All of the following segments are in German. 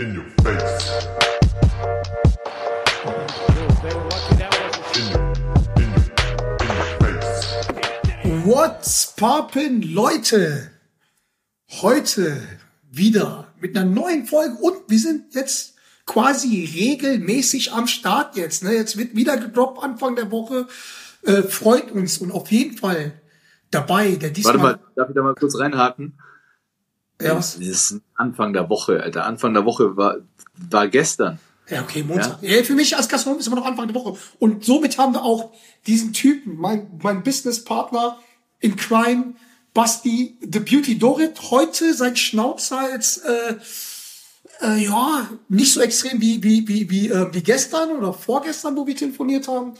In your face. What's poppin', Leute? Heute wieder mit einer neuen Folge und wir sind jetzt quasi regelmäßig am Start jetzt. Ne? Jetzt wird wieder gedroppt Anfang der Woche. Äh, freut uns und auf jeden Fall dabei, der diesmal... Warte mal, darf ich da mal kurz reinhaken? Ja? Das ist Anfang der Woche, Alter. Anfang der Woche war, war gestern. Ja, okay, Montag. Ja? für mich als Gastronom ist immer noch Anfang der Woche. Und somit haben wir auch diesen Typen, mein, mein Businesspartner in Crime, Basti, The Beauty Dorit, heute sein Schnauzer jetzt, äh, äh, ja, nicht so extrem wie, wie, wie, wie, äh, wie gestern oder vorgestern, wo wir telefoniert haben.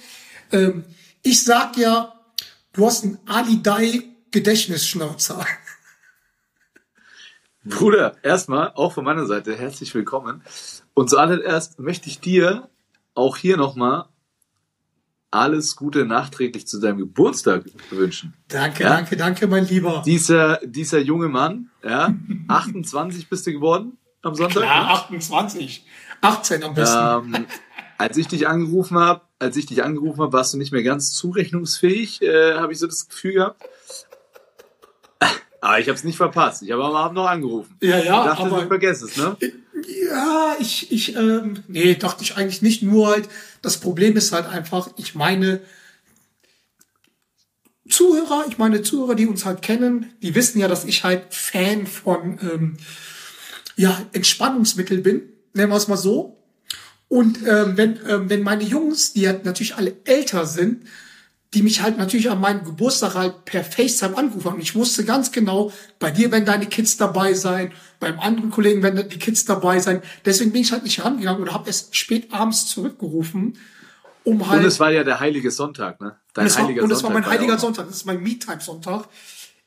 Ähm, ich sag ja, du hast einen Ali Dai Gedächtnisschnauzer. Bruder, erstmal, auch von meiner Seite, herzlich willkommen. Und zuallererst möchte ich dir auch hier nochmal alles Gute nachträglich zu deinem Geburtstag wünschen. Danke, Ja? danke, danke, mein Lieber. Dieser, dieser junge Mann, ja, 28 bist du geworden am Sonntag. Ja, ne? 28. 18 am besten. Ähm, als ich dich angerufen habe, als ich dich angerufen habe, warst du nicht mehr ganz zurechnungsfähig, äh, habe ich so das Gefühl gehabt. Aber ich habe es nicht verpasst. Ich habe am Abend noch angerufen. Ja, ja, ich dachte, aber- du vergesst es, ne? Ja, ich, ich, ähm, nee, dachte ich eigentlich nicht nur halt. Das Problem ist halt einfach, ich meine, Zuhörer, ich meine Zuhörer, die uns halt kennen, die wissen ja, dass ich halt Fan von, ähm, ja, Entspannungsmittel bin, nennen wir es mal so. Und ähm, wenn, ähm, wenn meine Jungs, die halt natürlich alle älter sind, die mich halt natürlich an meinem Geburtstag halt per FaceTime angerufen haben. Ich wusste ganz genau, bei dir werden deine Kids dabei sein, beim anderen Kollegen werden die Kids dabei sein. Deswegen bin ich halt nicht rangegangen oder habe erst spät abends zurückgerufen, um halt... Und es war ja der heilige Sonntag, ne? Dein Und war, heiliger und es war mein heiliger Sonntag, das ist mein Me-Time-Sonntag.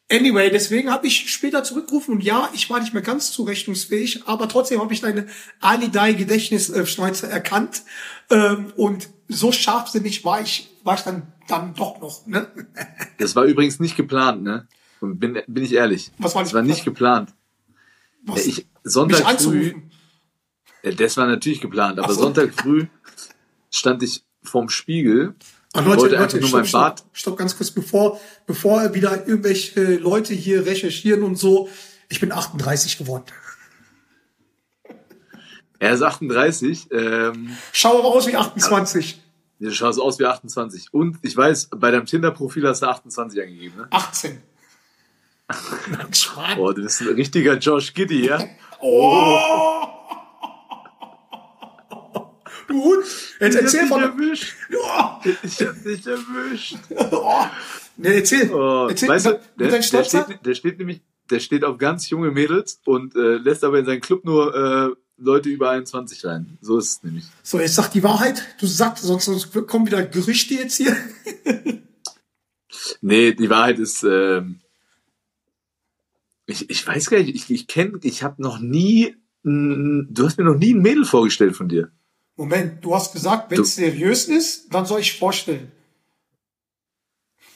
Anyway, deswegen habe ich später zurückgerufen und ja, ich war nicht mehr ganz zurechnungsfähig, aber trotzdem habe ich deine Ali Dai Gedächtnisschneuze erkannt ähm, und so scharfsinnig war ich, war ich dann dann doch noch. Ne? Das war übrigens nicht geplant, ne? Und bin, bin ich ehrlich. Was war das nicht war nicht geplant. Was? ich, Sonntag mich früh, ja, das war natürlich geplant, aber so. Sonntag früh stand ich vorm Spiegel und Leute, wollte Leute, einfach nur stopp, mein stopp, Bart. stopp ganz kurz, bevor, bevor wieder irgendwelche Leute hier recherchieren und so. Ich bin 38 geworden. Er ist 38, ähm, Schau aber aus wie 28. du schaust aus wie 28. Und ich weiß, bei deinem Tinder-Profil hast du 28 angegeben, ne? 18. Nein. Boah, du bist ein richtiger Josh Giddy, ja? Oh! Du Hund. Jetzt erzähl ich hab von. dich erwischt. Ich hab dich erwischt. Oh. Nee, erzähl. Oh, erzähl weißt du, der, der, steht, der steht nämlich, der steht auf ganz junge Mädels und äh, lässt aber in seinen Club nur äh, Leute über 21 rein. So ist es nämlich. So, jetzt sag die Wahrheit. Du sagst, sonst, sonst kommen wieder Gerüchte jetzt hier. Nee, die Wahrheit ist, ähm, ich, ich weiß gar nicht, ich, ich kenne, ich habe noch nie, n- du hast mir noch nie ein Mädel vorgestellt von dir. Moment, du hast gesagt, wenn es seriös ist, dann soll ich vorstellen.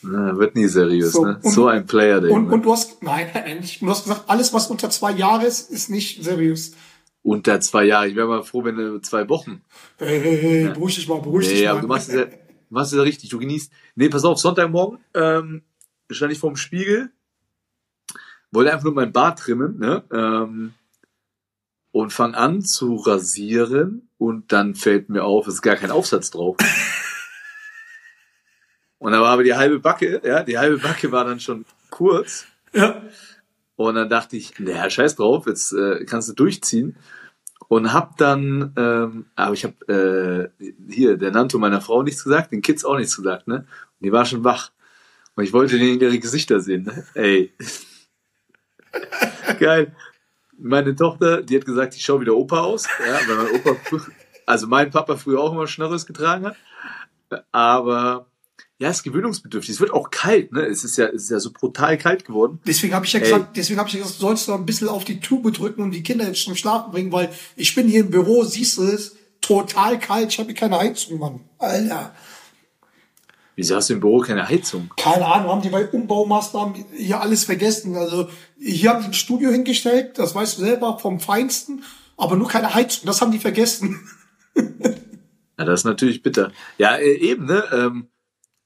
Na, wird nie seriös, So, ne? und- so ein Player, der Und, und du hast, nein, nein. Du hast gesagt, alles, was unter zwei Jahre ist, ist nicht seriös. Unter zwei Jahre. Ich wäre mal froh, wenn du zwei Wochen. Hey, hey, hey, beruhig dich mal, beruhig dich Nee, mal. du machst es ja, du machst es ja richtig, du genießt. Nee, pass auf, Sonntagmorgen ähm, stand ich vorm Spiegel, wollte einfach nur mein Bart trimmen, ne? Ähm, und fang an zu rasieren und dann fällt mir auf, es ist gar kein Aufsatz drauf. und da war aber die halbe Backe, ja, die halbe Backe war dann schon kurz. ja. Und dann dachte ich, naja, scheiß drauf, jetzt äh, kannst du durchziehen. Und hab dann, ähm, aber ich hab äh, hier der Nanto meiner Frau nichts gesagt, den Kids auch nichts gesagt, ne? Und die war schon wach. Und ich wollte denen ihre Gesichter sehen, ne? Ey. Geil. Meine Tochter, die hat gesagt, ich schaue wie der Opa aus, ja, weil mein Opa, also mein Papa früher auch immer Schnörres getragen hat. Aber ja, es ist gewöhnungsbedürftig. Es wird auch kalt, ne? Es ist ja, es ist ja so brutal kalt geworden. Deswegen habe ich ja Ey. gesagt, deswegen habe ich ja gesagt, sollst du ein bisschen auf die Tube drücken und die Kinder jetzt zum Schlafen bringen, weil ich bin hier im Büro, siehst du es, total kalt, ich habe hier keine Heizung, Mann. Alter. Wieso hast du im Büro keine Heizung? Keine Ahnung, haben die bei Umbaumaßnahmen hier alles vergessen. Also hier haben die ein Studio hingestellt, das weißt du selber, vom Feinsten. aber nur keine Heizung. Das haben die vergessen. Ja, das ist natürlich bitter. Ja, äh, eben, ne? Ähm,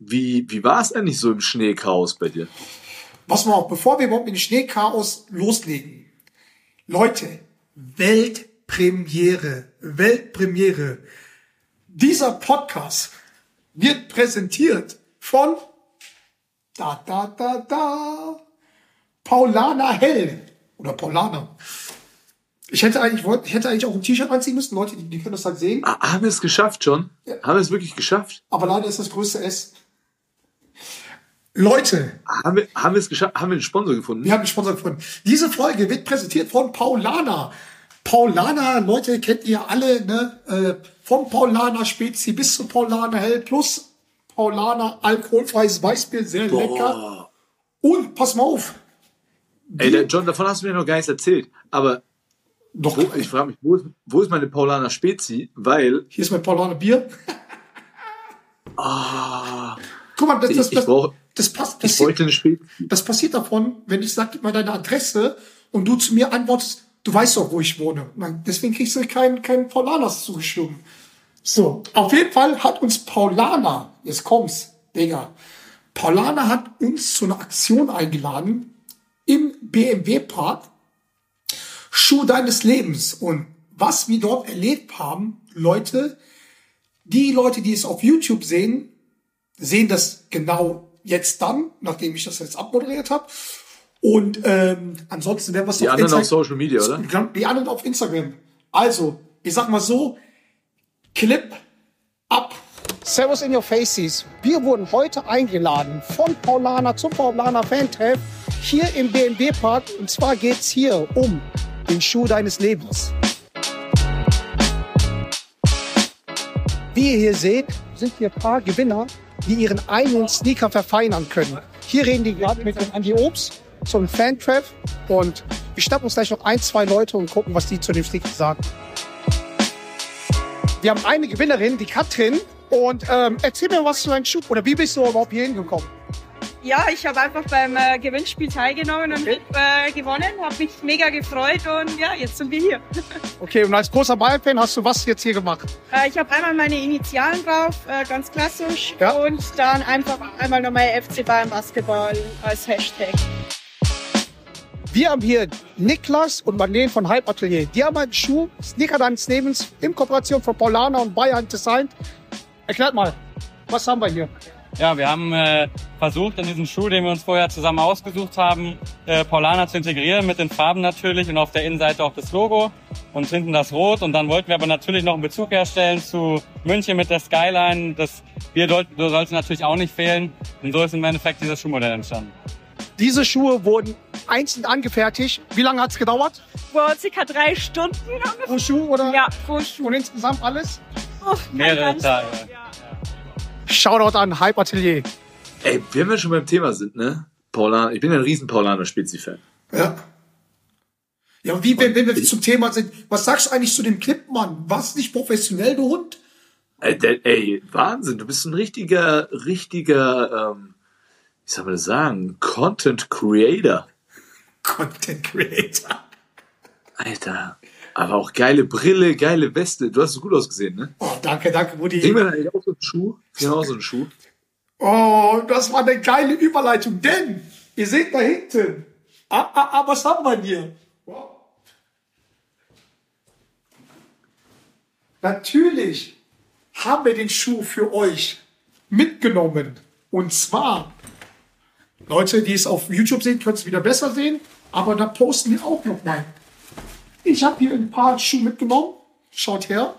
wie wie war es eigentlich so im Schneechaos bei dir? Was wir auch, bevor wir überhaupt mit dem Schneechaos loslegen. Leute, Weltpremiere, Weltpremiere. Dieser Podcast wird präsentiert von da da da da Paulana Hell oder Paulana. Ich hätte eigentlich wollte, ich hätte eigentlich auch ein T-Shirt anziehen müssen, Leute, die, die können das halt sehen. Ah, haben wir es geschafft schon? Haben wir es wirklich geschafft? Aber leider ist das größte S. Leute, Haben wir, haben wir es geschafft? Haben wir einen Sponsor gefunden? Wir haben einen Sponsor gefunden. Diese Folge wird präsentiert von Paulana. Paulana, Leute, kennt ihr alle, ne? Äh, vom Paulana Spezi bis zu Paulana Hell plus Paulana alkoholfreies Weißbier, sehr lecker. Und pass mal auf. Ey, der John, davon hast du mir noch gar nichts erzählt. Aber Doch, wo, ich frage mich, wo ist, wo ist meine Paulaner Spezi? Weil hier ist mein Paulana Bier. Guck mal, das, das, ich das, brauche, das passt. Das, Spezi. das passiert davon, wenn ich sag, gib mal deine Adresse und du zu mir antwortest, du weißt doch, wo ich wohne. Deswegen kriegst du keinen kein Paulanas zugeschoben. So, auf jeden Fall hat uns Paulana, jetzt kommt's, Digga. Paulana hat uns zu einer Aktion eingeladen im BMW Park. Schuh deines Lebens. Und was wir dort erlebt haben, Leute, die Leute, die es auf YouTube sehen, sehen das genau jetzt dann, nachdem ich das jetzt abmoderiert habe. Und ähm, ansonsten werden wir es Die auf anderen auf Insta- Social Media, oder? Die anderen auf Instagram. Also, ich sag mal so, Clip ab. Servus in your faces. Wir wurden heute eingeladen von Paulana zum Paulana Fan-Treff hier im BMW Park. Und zwar geht's hier um den Schuh deines Lebens. Wie ihr hier seht, sind hier ein paar Gewinner, die ihren eigenen Sneaker verfeinern können. Hier reden die gerade mit dem Andi Obst zum Fan-Treff und wir schnappen uns gleich noch ein, zwei Leute und gucken, was die zu dem Sneaker sagen. Wir haben eine Gewinnerin, die Katrin. Und ähm, erzähl mir was zu deinem Schuh. Oder wie bist du überhaupt hier hingekommen? Ja, ich habe einfach beim äh, Gewinnspiel teilgenommen und äh, gewonnen, habe mich mega gefreut und ja, jetzt sind wir hier. Okay, und als großer Bayern-Fan hast du was jetzt hier gemacht? Äh, ich habe einmal meine Initialen drauf, äh, ganz klassisch, Ja. und dann einfach einmal nochmal FC Bayern Basketball als Hashtag. Wir haben hier Niklas und Marlene von Hype Atelier. Die haben einen Schuh, Sneaker deines Lebens, in Kooperation von Paulana und Bayern designt. Erklärt mal, was haben wir hier? Ja, wir haben äh, versucht, in diesen Schuh, den wir uns vorher zusammen ausgesucht haben, äh, Paulana zu integrieren, mit den Farben natürlich und auf der Innenseite auch das Logo und hinten das Rot. Und dann wollten wir aber natürlich noch einen Bezug herstellen zu München mit der Skyline. Das Bier sollte, natürlich auch nicht fehlen. Und so ist im Endeffekt dieses Schuhmodell entstanden. Diese Schuhe wurden einzeln angefertigt. Wie lange hat's gedauert? Vor circa drei Stunden Pro Schuh oder? ja, pro Schuh. Und insgesamt alles? Oh, Mehrere Tage. Shoutout an Hype Atelier. Ey, wenn wir schon beim Thema sind, ne? Paulaner, ich bin ja ein riesen Paulaner-Spezi-Fan. Ja. Ja, und wie, wenn, wenn wir zum Thema sind, was sagst du eigentlich zu dem Clip, Mann? Warst nicht professionell, du Hund? Ey, der, ey, Wahnsinn, du bist ein richtiger, richtiger, ähm, wie soll man das sagen, Content Creator. Content Creator. Alter. Aber auch geile Brille, geile Weste. Du hast so gut ausgesehen, ne? Oh, danke, danke, Kriegen Rudi. wir da eigentlich auch so einen Schuh? Kriegen wir auch so einen Schuh? Oh, das war eine geile Überleitung, denn ihr seht da hinten. Ah, ah, ah, was haben wir hier? Wow. Natürlich haben wir den Schuh für euch mitgenommen. Und zwar, Leute, die es auf YouTube sehen, können es wieder besser sehen, aber da posten wir auch noch mal. Ich habe hier ein paar Schuhe mitgenommen. Schaut her.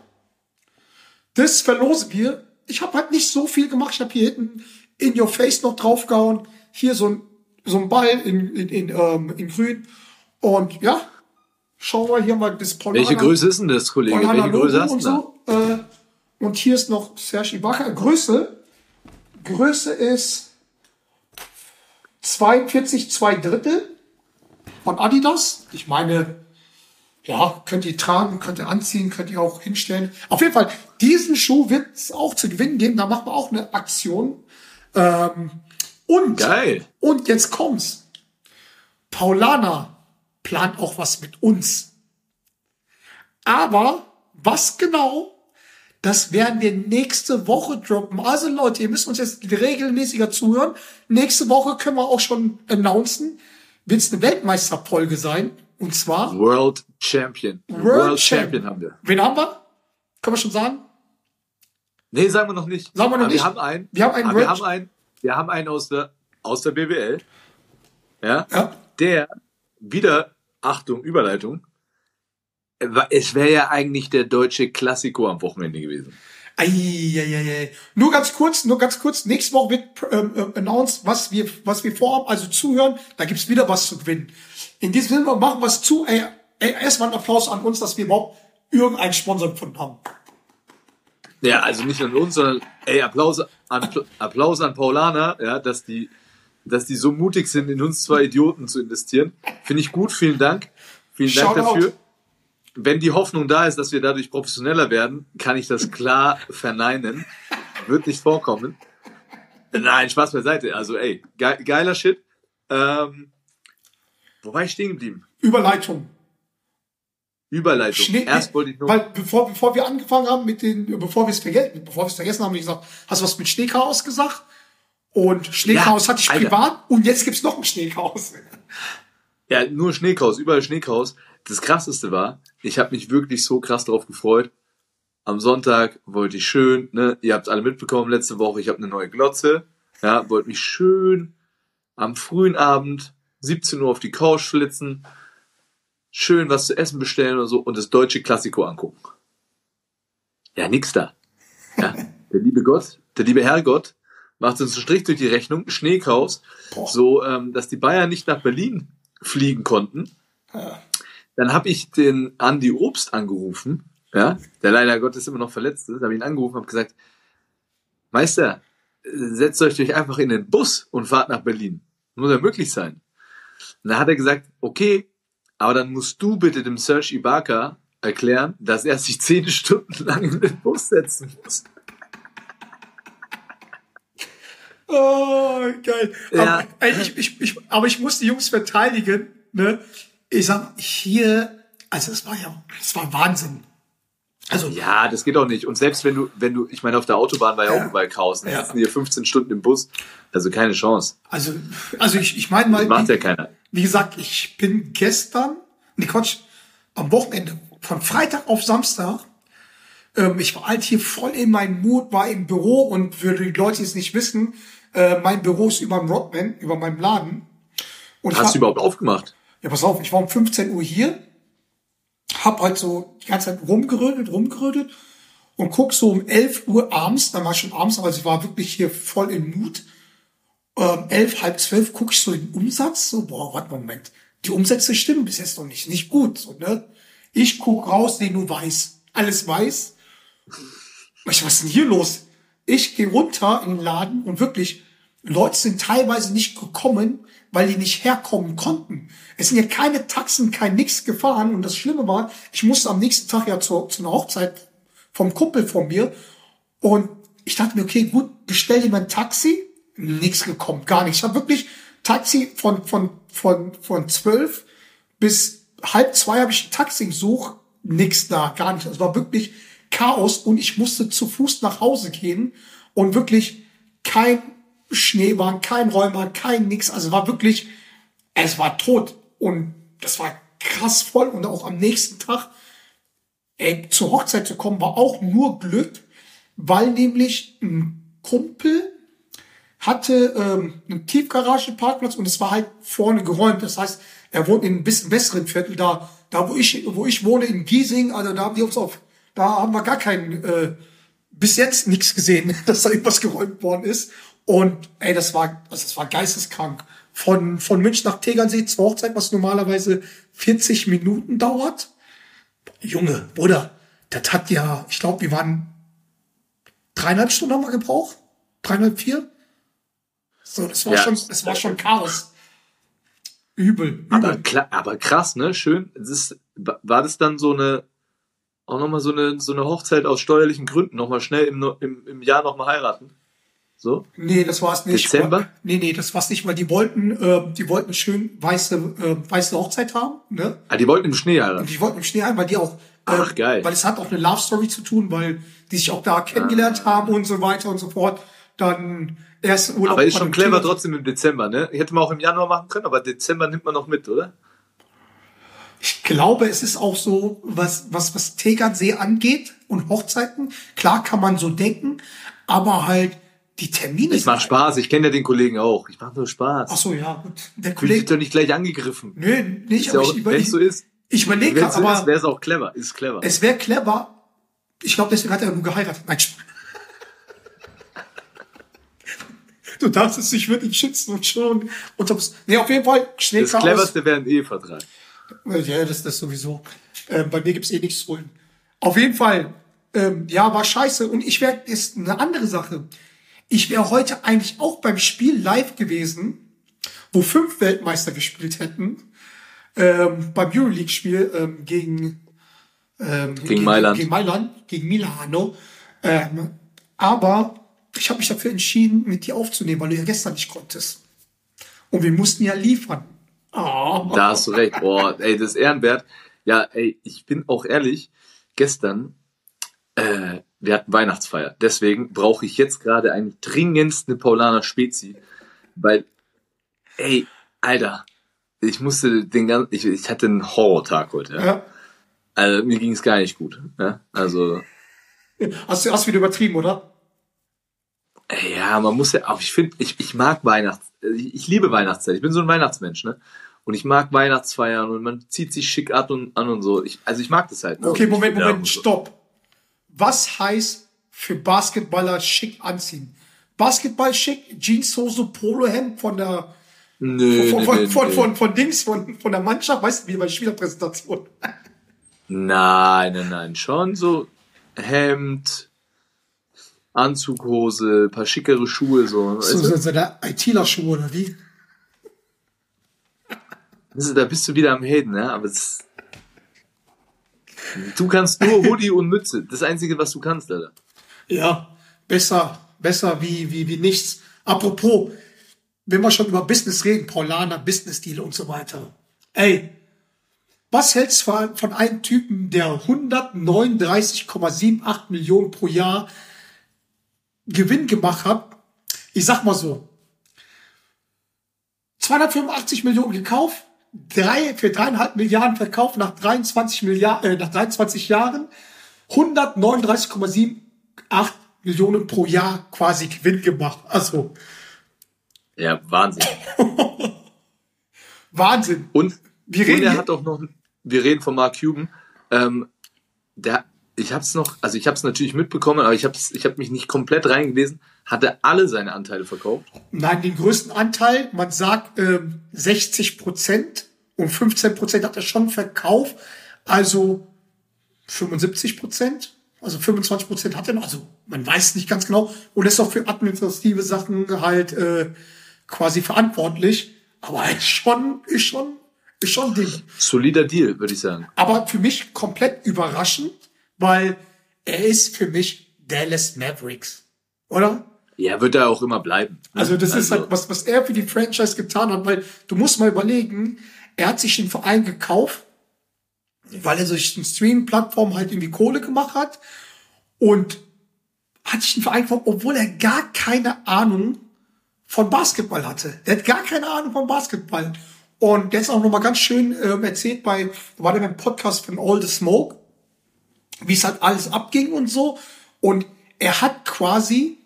Das verlosen wir. Ich habe halt nicht so viel gemacht. Ich habe hier hinten in your face noch draufgehauen. Hier so ein, so ein Ball in, in, in, ähm, in grün. Und ja, schauen wir hier mal das Paulana. Welche Größe ist denn das, Kollege? Welche Größe Logo hast und du so. Äh, und hier ist noch Serge Ibaka. Größe. Größe ist 42, zwei Drittel von Adidas. Ich meine, ja, könnt ihr tragen, könnt ihr anziehen, könnt ihr auch hinstellen. Auf jeden Fall, diesen Schuh wird es auch zu gewinnen geben. Da machen wir auch eine Aktion. Ähm, und, Geil. und jetzt kommt's. Paulana plant auch was mit uns. Aber was genau, das werden wir nächste Woche droppen. Also Leute, ihr müsst uns jetzt regelmäßiger zuhören. Nächste Woche können wir auch schon announcen, wird es eine Weltmeisterfolge sein. Und zwar World Champion. World, Champion haben wir. Wen haben wir? Können wir schon sagen? Nee, sagen wir noch nicht. Sagen wir noch Aber nicht. Wir haben einen. Wir haben einen wir World- haben einen. Wir haben einen aus der, aus der BWL. Ja. Ja. Der, wieder, Achtung, Überleitung. Es wäre ja eigentlich der deutsche Klassiko am Wochenende gewesen. Eieieiei. Nur ganz kurz, nur ganz kurz. Nächste Woche wird ähm, ähm, announced, was wir, was wir vorhaben. Also zuhören, da gibt's wieder was zu gewinnen. In diesem Sinne machen wir es zu. Ey, ey, erstmal einen Applaus an uns, dass wir überhaupt irgendeinen Sponsor gefunden haben. Ja, also nicht an uns, sondern ey, Applaus an Applaus an Paulaner, ja, dass die, dass die so mutig sind, in uns zwei Idioten zu investieren. Finde ich gut, vielen Dank. Vielen Dank Shoutout. dafür. Wenn die Hoffnung da ist, dass wir dadurch professioneller werden, kann ich das klar verneinen. Wird nicht vorkommen. Nein, Spaß beiseite. Also ey, ge geiler Shit. Ähm, wo war ich stehen geblieben? Überleitung. Überleitung. Schnee, Erst wollte ich nur. weil bevor, bevor wir angefangen haben mit den, bevor wir es vergessen, bevor wir es vergessen haben, habe ich gesagt, hast du was mit Schneechaos gesagt? Und Schneechaos Ja, hatte ich Alter. privat und jetzt gibt's noch ein Schneechaos. Ja, nur Schneechaos, überall Schneechaos. Das krasseste war, ich habe mich wirklich so krass drauf gefreut. Am Sonntag wollte ich schön, ne, ihr habt alle mitbekommen letzte Woche, ich habe eine neue Glotze, ja, wollte mich schön am frühen Abend 17 Uhr auf die Couch flitzen, schön was zu essen bestellen oder so und das deutsche Klassiko angucken. Ja, nix da. Ja, der liebe Gott, der liebe Herrgott macht uns einen Strich durch die Rechnung, Schneechaos, Boah. so, ähm, dass die Bayern nicht nach Berlin fliegen konnten. Dann habe ich den Andi Obst angerufen, ja, der leider Gottes immer noch verletzt ist, habe ihn angerufen, habe gesagt, Meister, setzt euch doch einfach in den Bus und fahrt nach Berlin. Muss ja möglich sein. Und dann hat er gesagt, okay, aber dann musst du bitte dem Serge Ibaka erklären, dass er sich zehn Stunden lang in den Bus setzen muss. Oh, geil. Ja. Aber, ich, ich, ich, aber ich muss die Jungs verteidigen. Ne? Ich sag, hier, also es war ja, es war Wahnsinn. Also, Ja, das geht auch nicht. Und selbst wenn du, wenn du, ich meine, auf der Autobahn war ja, Ja. auch überall Chaos. Dann Ja. sitzen hier 15 Stunden im Bus. Also keine Chance. also, also ich, ich meine mal, Das macht wie, ja keiner. wie gesagt, ich bin gestern, nee Quatsch, am Wochenende, von Freitag auf Samstag, ähm, ich war halt hier voll in meinem Mut, war im Büro und für die Leute, die es nicht wissen, äh, mein Büro ist über dem Rodman, über meinem Laden. Und Hast du überhaupt aufgemacht? Ja, pass auf, ich war um 15 Uhr hier, hab halt so die ganze Zeit rumgerödelt, rumgerödelt und guck so um 11 Uhr abends, dann war schon abends, aber ich war wirklich hier voll im Mut. Ähm, 11, halb 12 guck ich so den Umsatz, so, boah, warte Moment, die Umsätze stimmen bis jetzt noch nicht, nicht gut, so, ne? Ich guck raus, sehe nur weiß, alles weiß. Ich, was ist denn hier los? Ich gehe runter in den Laden und wirklich, Leute sind teilweise nicht gekommen, weil die nicht herkommen konnten. Es sind ja keine Taxen, kein nix gefahren. Und das Schlimme war, ich musste am nächsten Tag ja zu, zu einer Hochzeit vom Kumpel von mir. Und ich dachte mir, okay, gut, bestell dir mal ein Taxi. Nix gekommen, gar nicht. Ich habe wirklich Taxi von, von, von, von zwölf bis halb zwei habe ich ein Taxi gesucht, nix da, gar nicht. Es war wirklich Chaos und ich musste zu Fuß nach Hause gehen und wirklich kein Schneewagen, kein Räumer, kein nix. Also war wirklich, es war tot und das war krass voll und auch am nächsten Tag ey, zur Hochzeit zu kommen war auch nur Glück, weil nämlich ein Kumpel hatte ähm, einen Tiefgaragenparkplatz und es war halt vorne geräumt. Das heißt, er wohnt in einem bisschen besseren Viertel, da, da wo ich, wo ich wohne in Giesing, also da haben die uns auf, da haben wir gar keinen, äh, bis jetzt nichts gesehen, dass da irgendwas geräumt worden ist. Und ey, das war, also das war geisteskrank. Von, von München nach Tegernsee zur Hochzeit, was normalerweise 40 Minuten dauert. Junge, Bruder, das hat ja, ich glaube, wir waren dreieinhalb Stunden haben wir gebraucht. Dreieinhalb, vier. So, das war Ja. schon, das war schon Chaos. Übel, Aber, übel. klar, aber krass, ne? Schön. Das ist, war das dann so eine, auch nochmal so eine, so eine Hochzeit aus steuerlichen Gründen, nochmal schnell im, im, im Jahr nochmal heiraten? So? Nee, das war's nicht. Dezember? Nee, nee, das war's nicht, weil die wollten, äh, die wollten schön weiße, äh, weiße Hochzeit haben, ne? Ah, die wollten im Schnee heiraten. die wollten im Schnee ein, weil die auch Ach, geil. Weil es hat auch eine Love Story zu tun, weil die sich auch da kennengelernt haben und so weiter und so fort. Dann erst Urlaub. Aber ist schon clever Kind. trotzdem im Dezember, ne? Hätte man auch im Januar machen können, aber Dezember nimmt man noch mit, oder? Ich glaube, es ist auch so, was, was, was Tegernsee angeht und Hochzeiten. Klar kann man so denken, aber halt die Termine Ich mach Spaß, ich kenne ja den Kollegen auch. Ich mach nur Spaß. Ach so, ja, gut. Der Kollege, doch nicht gleich angegriffen. nö, nicht, Ist ja aber auch, ich, wenn über, es so ist, ich überlege, es so ist, aber wäre es auch clever. Ist clever. es wäre clever. Ich glaube, deswegen hat er nur geheiratet. Nein. Du dachtest, ich würde ihn schützen und schon. Und nee, auf jeden Fall schnell das cleverste wäre ein Ehevertrag. Ja, das das sowieso. Ähm, bei mir gibt's eh nichts zu holen. Auf jeden Fall, ähm, ja, war scheiße. Und ich wäre, ist eine andere Sache. Ich wäre heute eigentlich auch beim Spiel live gewesen, wo fünf Weltmeister gespielt hätten. Ähm, beim Euroleague-Spiel ähm, gegen, ähm, Gegen Mailand. Gegen Mailand, gegen Milano. Ähm, aber ich habe mich dafür entschieden, mit dir aufzunehmen, weil du ja gestern nicht konntest. Und wir mussten ja liefern. Ah. Da hast du recht. Boah, ey, das ist ehrenwert. Ja, ey, ich bin auch ehrlich, gestern, äh, wir hatten Weihnachtsfeier. Deswegen brauche ich jetzt gerade eigentlich dringendst eine Paulaner Spezi. Weil, ey, Alter, ich musste den ganzen, ich, ich hatte einen Horrortag heute. Ja? Ja. Also, mir ging es gar nicht gut. Ja? Also, Hast du hast wieder übertrieben, oder? ja, man muss ja auch, ich finde, ich, ich mag Weihnachts, ich, ich liebe Weihnachtszeit. Ich bin so ein Weihnachtsmensch, ne? Und ich mag Weihnachtsfeiern und man zieht sich schick ab und an und so. Ich, also ich mag das halt. ne? Okay, Moment, Moment, stopp. Was heißt für Basketballer schick anziehen? Basketball schick, Jeanshose, Polohemd von der Nö, von, von, nö, von, nö. von, von Dings, von, von der Mannschaft, weißt du, wie bei Spielerpräsentation. Nein, nein, nein. Schon so Hemd, Anzughose, paar schickere Schuhe, so. So, so, so der ITler-Schuh oder wie? Ist- Da bist du wieder am Haten, ne? Aber es, du kannst nur Hoodie und Mütze. Das Einzige, was du kannst, Alter. Ja, besser, besser wie, wie, wie nichts. Apropos, wenn wir schon über Business reden, Paulaner, Business-Deal und so weiter. Ey, was hältst du von, von einem Typen, der 139,78 Millionen pro Jahr Gewinn gemacht hat? Ich sag mal so, 285 Millionen gekauft, drei, für dreieinhalb Milliarden verkauft nach 23 Milliarden, äh, nach 23 Jahren, 139,78 Millionen pro Jahr quasi Gewinn gemacht. Also Ja, Wahnsinn. Wahnsinn. Und, Wir und reden er hier- hat auch noch, wir reden von Mark Cuban, ähm, der, ich hab's noch, also ich hab's natürlich mitbekommen, aber ich hab's, ich hab mich nicht komplett reingelesen, hat er alle seine Anteile verkauft. Nein, den größten Anteil, man sagt ähm, 60 Prozent und 15 Prozent hat er schon verkauft, also 75 Prozent, also 25 Prozent hat er noch, also man weiß nicht ganz genau und ist auch für administrative Sachen halt äh, quasi verantwortlich, aber ist schon, ist schon, ist schon ein Ding. Solider Deal, würde ich sagen. Aber für mich komplett überraschend, weil er ist für mich Dallas Mavericks, oder? Ja, wird er auch immer bleiben. ne? Also das ist halt, was, was er für die Franchise getan hat, weil du musst mal überlegen, er hat sich den Verein gekauft, weil er durch eine Stream-Plattform halt irgendwie Kohle gemacht hat und hat sich den Verein gekauft, obwohl er gar keine Ahnung von Basketball hatte. Der hat gar keine Ahnung von Basketball. Und der ist auch nochmal ganz schön ähm, erzählt bei, war der beim Podcast von All the Smoke, wie es halt alles abging und so. Und er hat quasi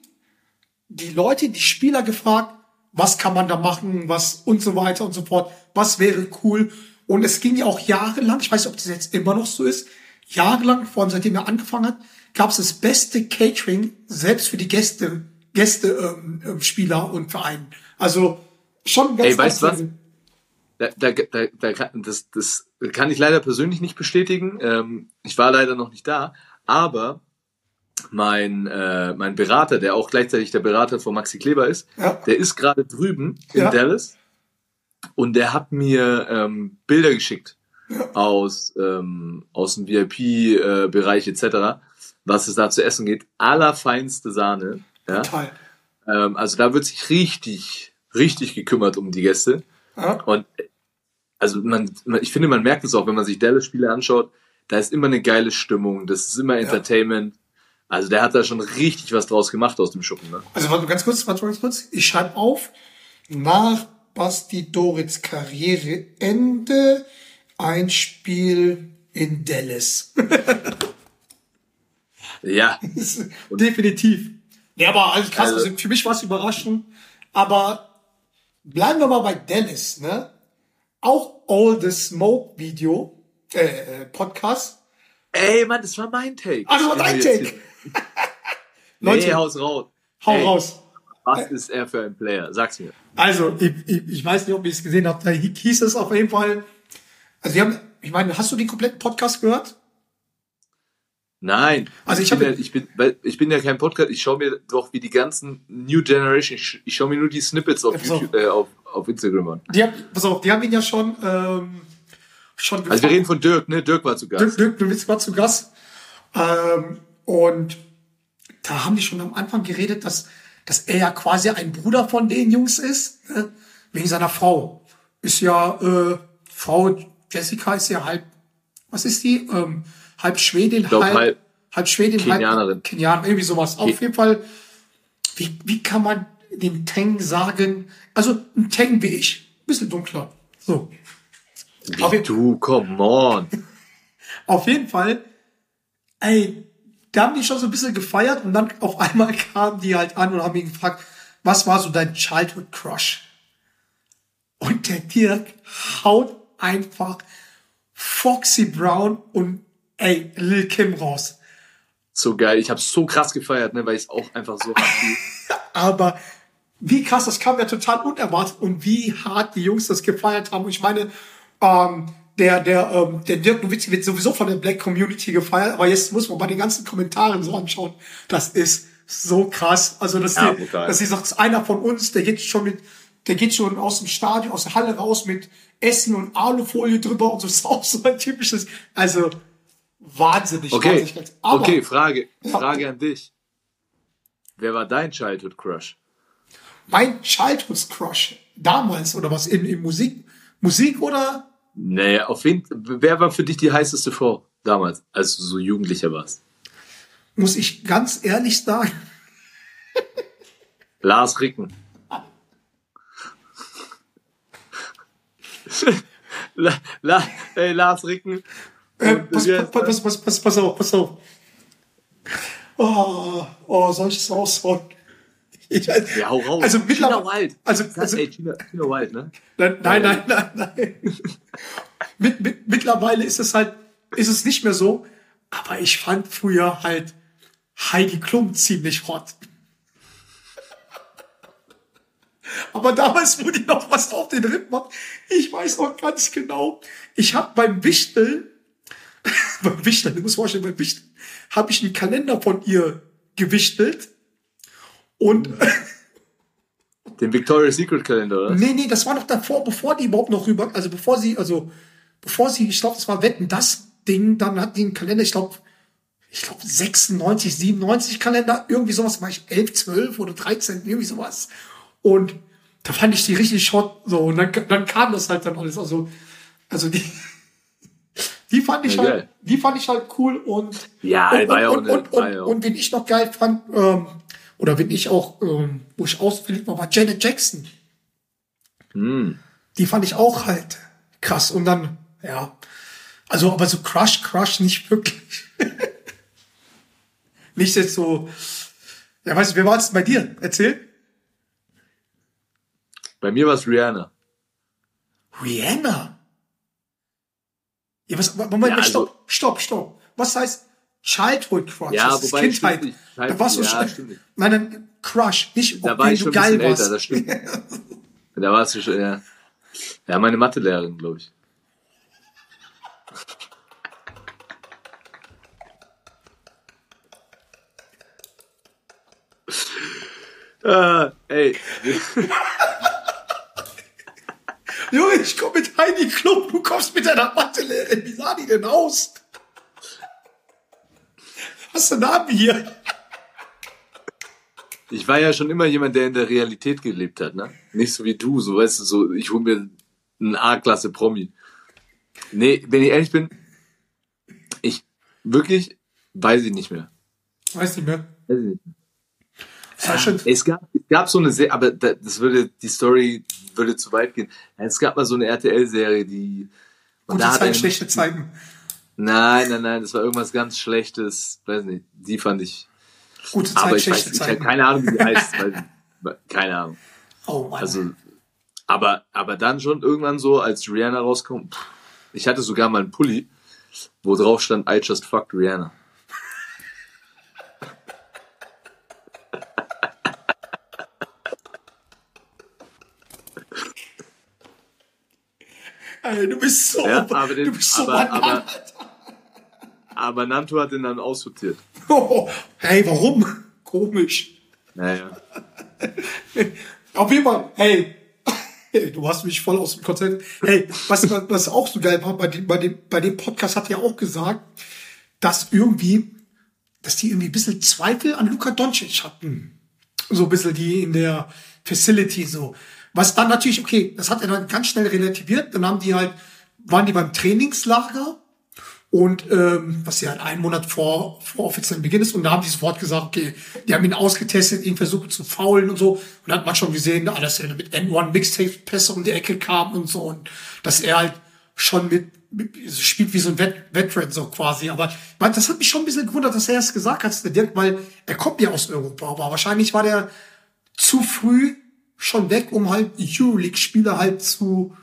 die Leute, die Spieler gefragt, was kann man da machen, was und so weiter und so fort, was wäre cool. Und es ging ja auch jahrelang, ich weiß nicht, ob das jetzt immer noch so ist, jahrelang, vor allem seitdem er angefangen hat, gab es das beste Catering, selbst für die Gäste, Gäste, ähm, ähm, Spieler und Verein. Also schon ganz Ey, weißt du was? Da, da, da, da das, das kann ich leider persönlich nicht bestätigen. Ähm, ich war leider noch nicht da, aber mein, äh, mein Berater, der auch gleichzeitig der Berater von Maxi Kleber ist, Ja. der ist gerade drüben in Ja. Dallas und der hat mir ähm, Bilder geschickt aus, ähm, aus dem VIP-Bereich etc., was es da zu essen geht. Allerfeinste Sahne. Ja? Total. Ähm, also da wird sich richtig, richtig gekümmert um die Gäste. Ja. Und äh, also man, man, ich finde, man merkt es auch, wenn man sich Dallas-Spiele anschaut, da ist immer eine geile Stimmung, das ist immer Entertainment. Also der hat da schon richtig was draus gemacht aus dem Schuppen, ne? Also warte ganz kurz, warte ganz kurz. Ich schreibe auf, nach Basti Doritz Karriereende ein Spiel in Dallas. Ja, Definitiv. Ja, aber also krass, Also- für mich war es überraschend. Aber bleiben wir mal bei Dallas, ne? Auch All the Smoke Video, äh, äh, Podcast. ey, Mann, das war mein Take. Ah, das war dein Take. Leute, Nee, haus raus. hau Ey, raus. Was ist er für ein Player? Sag's mir. Also, ich, ich, ich weiß nicht, ob ihr es gesehen habt, da hieß es auf jeden Fall. Also, wir haben, ich meine, hast du den kompletten Podcast gehört? Nein. Also ich bin hab- ja, ich bin, ich bin ja kein Podcast. Ich schaue mir doch wie die ganzen New Generation. Ich, ich schaue mir nur die Snippets auf pass auf. YouTube, äh, auf, auf Instagram an. Die haben, pass auf, die haben ihn ja schon, ähm, schon Also wir reden von Dirk, ne? Dirk war zu Gast. Dirk, Dirk war zu Gast. Ähm, und da haben die schon am Anfang geredet, dass, dass er ja quasi ein Bruder von den Jungs ist, ne? wegen seiner Frau. Ist ja, äh, Frau Jessica ist ja halb, was ist die? Ähm, halb Schwedin, glaub, halb, halb halb Schwedin, Kenianerin. halb Kenianerin, irgendwie sowas. Auf jeden Fall, wie, wie kann man dem Teng sagen, also ein Teng wie ich, bisschen dunkler. So. Wie du, come on. Auf jeden Fall, ey, da haben die schon so ein bisschen gefeiert und dann auf einmal kamen die halt an und haben ihn gefragt, was war so dein Childhood Crush? Und der Dirk haut einfach Foxy Brown und ey, Lil Kim raus. So geil. Ich habe so krass gefeiert, ne? Weil ich es auch einfach so. Aber wie krass, das kam ja total unerwartet und wie hart die Jungs das gefeiert haben. Und ich meine, ähm, der, der, ähm, der Dirk Nowitzki wird sowieso von der Black Community gefeiert, aber jetzt muss man bei den ganzen Kommentaren so anschauen. Das ist so krass. Also, dass Ja, die, dass sie sagt, einer von uns, der geht schon mit, der geht schon aus dem Stadion, aus der Halle raus mit Essen und Alufolie drüber und so. Das ist auch so ein typisches, also, wahnsinnig, Okay, wahnsinnig. Aber, okay, Frage. Ja. Frage an dich. Wer war dein Childhood Crush? mein Childhood Crush damals oder was in, in Musik, Musik oder Naja, auf wen, wer war für dich die heißeste Frau damals, als du so Jugendlicher warst? muss ich ganz ehrlich sagen, Lars Ricken. La, la, ey, Lars Ricken. äh, pass, pass, pass, pass, pass auf, pass auf. Oh, oh, soll ich es raushauen? Ich, er? ja, hau raus. Also mittlerweile, Wild. also, also ey, Gina, Gina Wild, ne? nein, nein, nein, nein, nein. mit, mit, mittlerweile ist es halt, ist es nicht mehr so, aber ich fand früher halt Heidi Klum ziemlich hot. Aber damals, wo die noch was auf den Rippen hat, ich weiß noch ganz genau, ich habe beim Wichteln, beim Wichteln, du musst vorstellen, beim Wichteln, habe ich einen Kalender von ihr gewichtelt und Den Victoria's Secret Kalender, oder? Nee, nee, das war noch davor, bevor die überhaupt noch rüber, also bevor sie, also bevor sie, ich glaube, das war Wetten, das Ding, dann hat die einen Kalender, ich glaube, ich glaube 96, 97 Kalender, irgendwie sowas, war ich 11, 12 oder 13, irgendwie sowas. Und da fand ich die richtig shot, so, und dann, dann kam das halt dann alles, also, also die, die fand ich Ja, halt, geil. die fand ich halt cool und, Ja, und, war ja auch und, eine- und, war und, ja auch- und wen ich noch geil fand, ähm, oder wenn ich auch, ähm, wo ich ausverliebt war, war Janet Jackson Hm. die fand ich auch halt krass. Und dann, ja, also, aber so Crush, Crush nicht wirklich. nicht jetzt so, ja, weißt du, wer war es bei dir? Erzähl. Bei mir war es Rihanna. Rihanna. Ja, was, Moment, Ja, also- stopp, stopp, stopp. Was heißt Childhood Crush? Ja, das ist wobei, Kindheit. stimmt nicht. Da warst du ja, schon, stimmt nicht. nein, nein, Crush, nicht, Da ob war wen ich du schon ein geil bisschen warst. älter, das stimmt. Da warst du schon, ja. Ja, meine Mathelehrerin, glaube ich. äh, ey, Junge, ich komm mit Heidi Klum, du kommst mit deiner Mathelehrerin. Wie sah die denn aus? Hast du Namen hier? ich war ja schon immer jemand, der in der Realität gelebt hat, ne? Nicht so wie du, so weißt du, so, ich hol mir einen A-Klasse-Promi. Nee, wenn ich ehrlich bin, wirklich, weiß ich nicht mehr. Weiß nicht mehr. Weiß ich nicht mehr. War schon, Es gab, es gab so eine Serie, aber da- das würde, die Story würde zu weit gehen. Es gab mal so eine RTL-Serie, die, gute da hat Zeit, ein- schlechte Zeiten. Nein, nein, nein, das war irgendwas ganz Schlechtes, weiß nicht, die fand ich, Gute Zeit, aber ich schlechte weiß, ich habe Zeiten. keine Ahnung, wie die heißt, weil, keine Ahnung. oh Mann. Also, aber, aber dann schon irgendwann so, als Rihanna rauskommt, pff, ich hatte sogar mal einen Pulli, wo drauf stand, I just fucked Rihanna. Ey, du bist so, Ja, aber den- du bist so aber- aber-. Aber Nanto hat den dann aussortiert. Oh, hey, warum? Komisch. Naja. Auf jeden Fall, hey, du hast mich voll aus dem Konzept. Hey, was, was, was auch so geil war, bei dem, bei dem, bei dem Podcast hat er auch gesagt, dass irgendwie, dass die irgendwie ein bisschen Zweifel an Luka Doncic hatten. So ein bisschen die in der Facility so. Was dann natürlich, okay, das hat er dann ganz schnell relativiert. Dann haben die halt, waren die beim Trainingslager und ähm, was ja einen Monat vor, vor offiziellen Beginn ist. Und da haben die sofort gesagt, okay, die haben ihn ausgetestet, ihn versucht zu faulen und so. Und da hat man schon gesehen, dass er mit N1 Mixtape-Pässe um die Ecke kam und so. Und dass er halt schon mit, mit spielt wie so ein Vet Veteran so quasi. Aber man, das hat mich schon ein bisschen gewundert, dass er es gesagt hat, der Dirk, weil er kommt ja aus Europa. Aber wahrscheinlich war der zu früh schon weg, um halt Euroleague-Spieler halt zu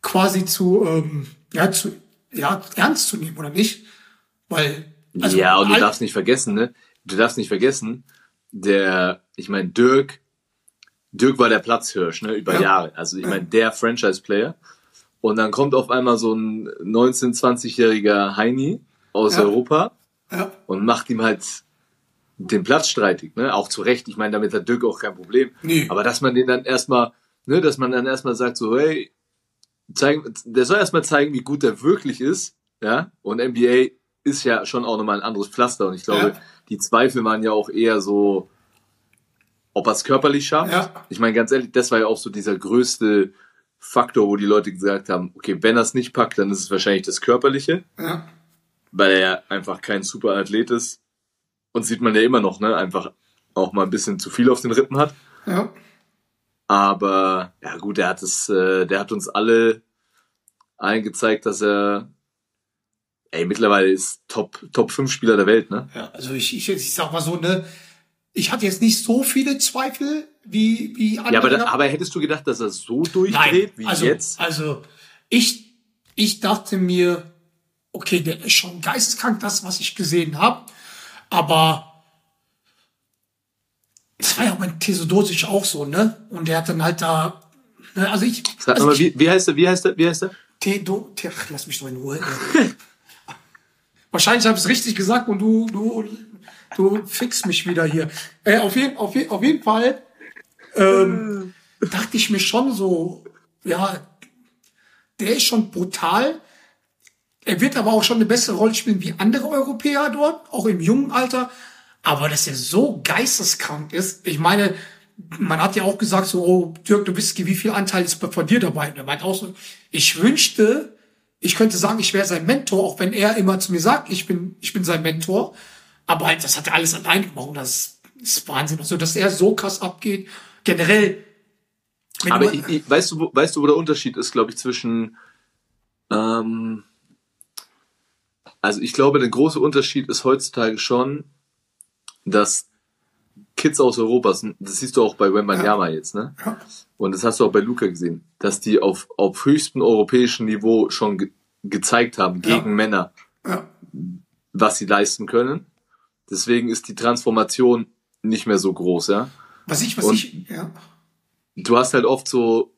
quasi zu ähm, ja zu ja ernst zu nehmen oder nicht? Weil also ja, und du darfst nicht vergessen, ne? Du darfst nicht vergessen, der, ich meine, Dirk, Dirk war der Platzhirsch, ne, über Ja. Jahre. Also ich meine, der Franchise-Player. Und dann kommt auf einmal so ein 19-, 20-jähriger Heini aus Ja. Europa ja, und macht ihm halt den Platz streitig, ne? Auch zu Recht. Ich meine, damit hat Dirk auch kein Problem. Nee. Aber dass man den dann erstmal, ne, dass man dann erstmal sagt, so, hey, zeigen, der soll erstmal zeigen, wie gut er wirklich ist, ja. Und NBA ist ja schon auch nochmal ein anderes Pflaster. Und ich glaube, Ja. die Zweifel waren ja auch eher so, ob er es körperlich schafft. Ja. Ich meine, ganz ehrlich, das war ja auch so dieser größte Faktor, wo die Leute gesagt haben, okay, wenn er es nicht packt, dann ist es wahrscheinlich das Körperliche ja, weil er ja einfach kein super Athlet ist. Und sieht man ja immer noch, ne? Einfach auch mal ein bisschen zu viel auf den Rippen hat. ja. Aber ja gut, der hat es, äh, der hat uns alle allen gezeigt, dass er ey, mittlerweile ist Top, Top 5 Spieler der Welt, ne? ja. Also ich, ich, ich sag mal so, ne, ich hatte jetzt nicht so viele Zweifel wie, wie andere. Ja, aber, da, aber hättest du gedacht, dass er so Nein, durchdreht wie also, jetzt? Also ich, ich dachte mir, okay, der ist schon geisteskrank, das, was ich gesehen habe. Aber das war ja bei Tesodosic auch so, ne? Und der hat dann halt da, ne, also ich, Sag also mal, wie, wie heißt er? Wie heißt er? Wie heißt er? Tedo, Te, ach, lass mich doch in Ruhe. Wahrscheinlich habe ich es richtig gesagt und du, du, du fix mich wieder hier. Äh, auf, jeden, auf, je, auf jeden Fall ähm, dachte ich mir schon so, ja, der ist schon brutal. Er wird aber auch schon eine bessere Rolle spielen wie andere Europäer dort, auch im jungen Alter. Aber dass er so geisteskrank ist, ich meine, man hat ja auch gesagt, so, oh, Dirk, du wisst, wie viel Anteil ist von dir dabei? Und er meint auch so, ich wünschte, ich könnte sagen, ich wäre sein Mentor, auch wenn er immer zu mir sagt, ich bin, ich bin sein Mentor. Aber halt, das hat er alles allein gemacht. Und das ist Wahnsinn. Also, dass er so krass abgeht. Generell. Aber du- ich, ich, weißt du, wo, weißt du, wo der Unterschied ist, glaube ich, zwischen, ähm, also ich glaube, der große Unterschied ist heutzutage schon, dass Kids aus Europa sind, das siehst du auch bei Wembanyama jetzt, ne? Ja. Und das hast du auch bei Luca gesehen, dass die auf, auf höchstem europäischen Niveau schon ge gezeigt haben Ja. gegen Männer, ja, was sie leisten können. Deswegen ist die Transformation nicht mehr so groß, ja? was ich, was Und- ich, ja. du hast halt oft so,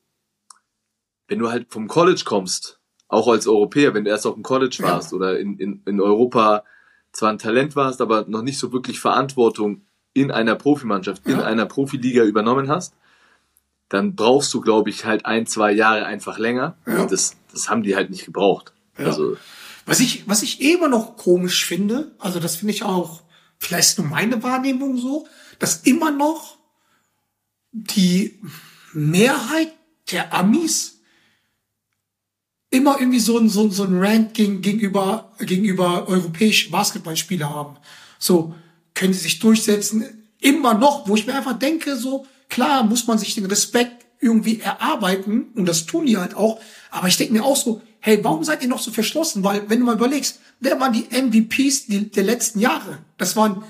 wenn du halt vom College kommst, auch als Europäer, wenn du erst auf dem College Ja. warst oder in, in, in Europa zwar ein Talent warst, aber noch nicht so wirklich Verantwortung in einer Profimannschaft, in Ja. einer Profiliga übernommen hast, dann brauchst du, glaube ich, halt ein, zwei Jahre einfach länger. Ja. Das, das haben die halt nicht gebraucht. Ja. Also, Was ich, was ich immer noch komisch finde, also das finde ich auch, vielleicht nur meine Wahrnehmung so, dass immer noch die Mehrheit der Amis immer irgendwie so ein, so, ein- so ein Rant gegen, gegenüber, gegenüber europäischen Basketballspieler haben. So, können sie sich durchsetzen? Immer noch, wo ich mir einfach denke, so, klar muss man sich den Respekt irgendwie erarbeiten und das tun die halt auch. Aber ich denke mir auch so, hey, warum seid ihr noch so verschlossen? Weil, wenn du mal überlegst, wer waren die MVPs die, der letzten Jahre? Das waren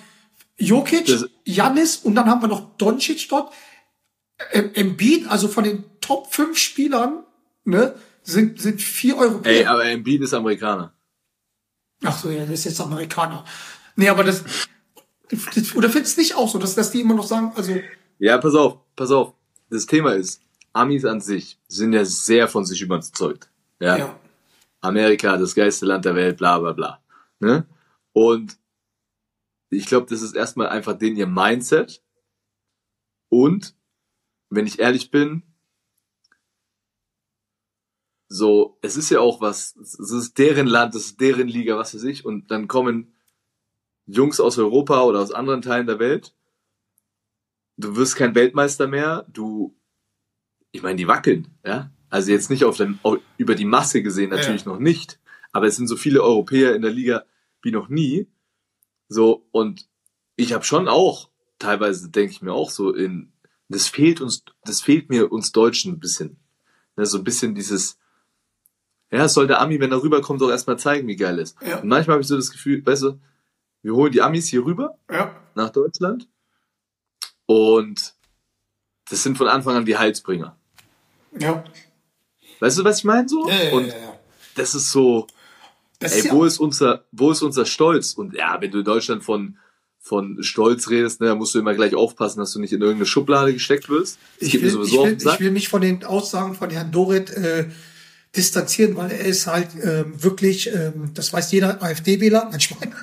Jokic, Janis und dann haben wir noch Doncic dort. Em- Embiid, also von den Top 5 Spielern, ne, sind, sind vier Europäer. Ey, aber Embiid ist Amerikaner. Ach so, ja, das ist jetzt Amerikaner. Nee, aber das, das oder findest du nicht auch so, dass, dass die immer noch sagen, also, Ja, pass auf, pass auf. Das Thema ist, Amis an sich sind ja sehr von sich überzeugt. Ja. ja, Amerika, das geilste Land der Welt, bla bla bla. Ne? Und ich glaube, das ist erstmal einfach den ihr Mindset. Und, wenn ich ehrlich bin, so, es ist ja auch was, es ist deren Land, es ist deren Liga, was weiß ich, und dann kommen Jungs aus Europa oder aus anderen Teilen der Welt. Du wirst kein Weltmeister mehr, du, ich meine, die wackeln, ja. Also jetzt nicht auf au- über die Masse gesehen natürlich noch nicht, aber es sind so viele Europäer in der Liga wie noch nie. So, und ich habe schon auch, teilweise denke ich mir auch so, in, das fehlt uns, das fehlt mir uns Deutschen ein bisschen. Ne, so ein bisschen dieses, ja, es soll der Ami, wenn er rüberkommt, auch erstmal zeigen, wie geil ist. Ja. Und manchmal habe ich so das Gefühl, weißt du, wir holen die Amis hier rüber ja, nach Deutschland und das sind von Anfang an die Heilsbringer. ja. Weißt du, was ich meine so? ja, und das ist so, Das ey, ist wo ist unser, wo ist unser Stolz? Und ja, wenn du in Deutschland von von Stolz redest, ne, musst du immer gleich aufpassen, dass du nicht in irgendeine Schublade gesteckt wirst. Ich will, ich, will, ich will mich von den Aussagen von Herrn Dorit äh, distanzieren, weil er ist halt ähm, wirklich, ähm, das weiß jeder AfD-Wähler, manchmal.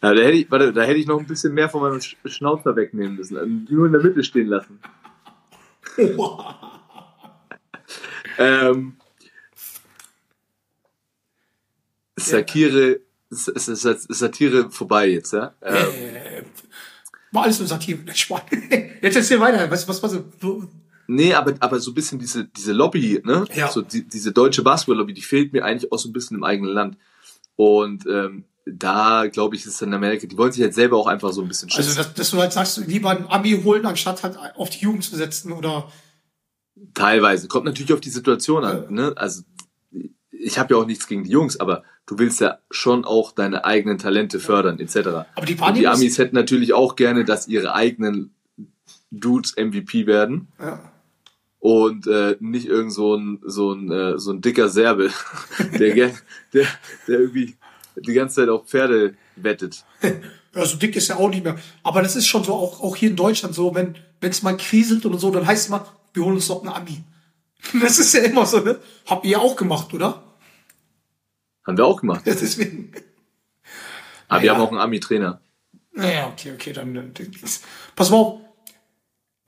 Ja, da hätte ich, warte, da hätte ich noch ein bisschen mehr von meinem Sch- Schnauzer wegnehmen müssen. Also nur in der Mitte stehen lassen. Ähm, Satire, Satire vorbei jetzt, ja? Ähm, War alles nur Satire. Jetzt erzähl weiter, was, was, was, wo- nee, aber, aber so ein bisschen diese, diese Lobby, ne? Ja. So die, diese deutsche Basketball-Lobby, die fehlt mir eigentlich auch so ein bisschen im eigenen Land. Und ähm, da, glaube ich, ist es in Amerika, die wollen sich jetzt selber auch einfach so ein bisschen schützen. also, dass, dass du halt sagst, lieber ein Ami holen, anstatt halt auf die Jugend zu setzen oder, Teilweise. Kommt natürlich auf die Situation an. Ne? Also ich habe ja auch nichts gegen die Jungs, aber du willst ja schon auch deine eigenen Talente fördern, etc. aber die Und Wahrnehmung die Amis hätten natürlich auch gerne, dass ihre eigenen Dudes MVP werden ja. Und äh, nicht irgend so ein so ein äh, so ein dicker Serbe, der, gern- der der irgendwie die ganze Zeit auf Pferde wettet. Ja, so dick ist er auch nicht mehr. Aber das ist schon so, auch, auch hier in Deutschland so, wenn es mal kriselt oder so, dann heißt es mal, wir holen uns noch einen Ami. Das ist ja immer so, ne? Habt ihr auch gemacht, oder? Haben wir auch gemacht. Ja, deswegen. Aber wir Ja. haben auch einen Ami-Trainer. Naja, okay, okay, dann, dann pass mal auf.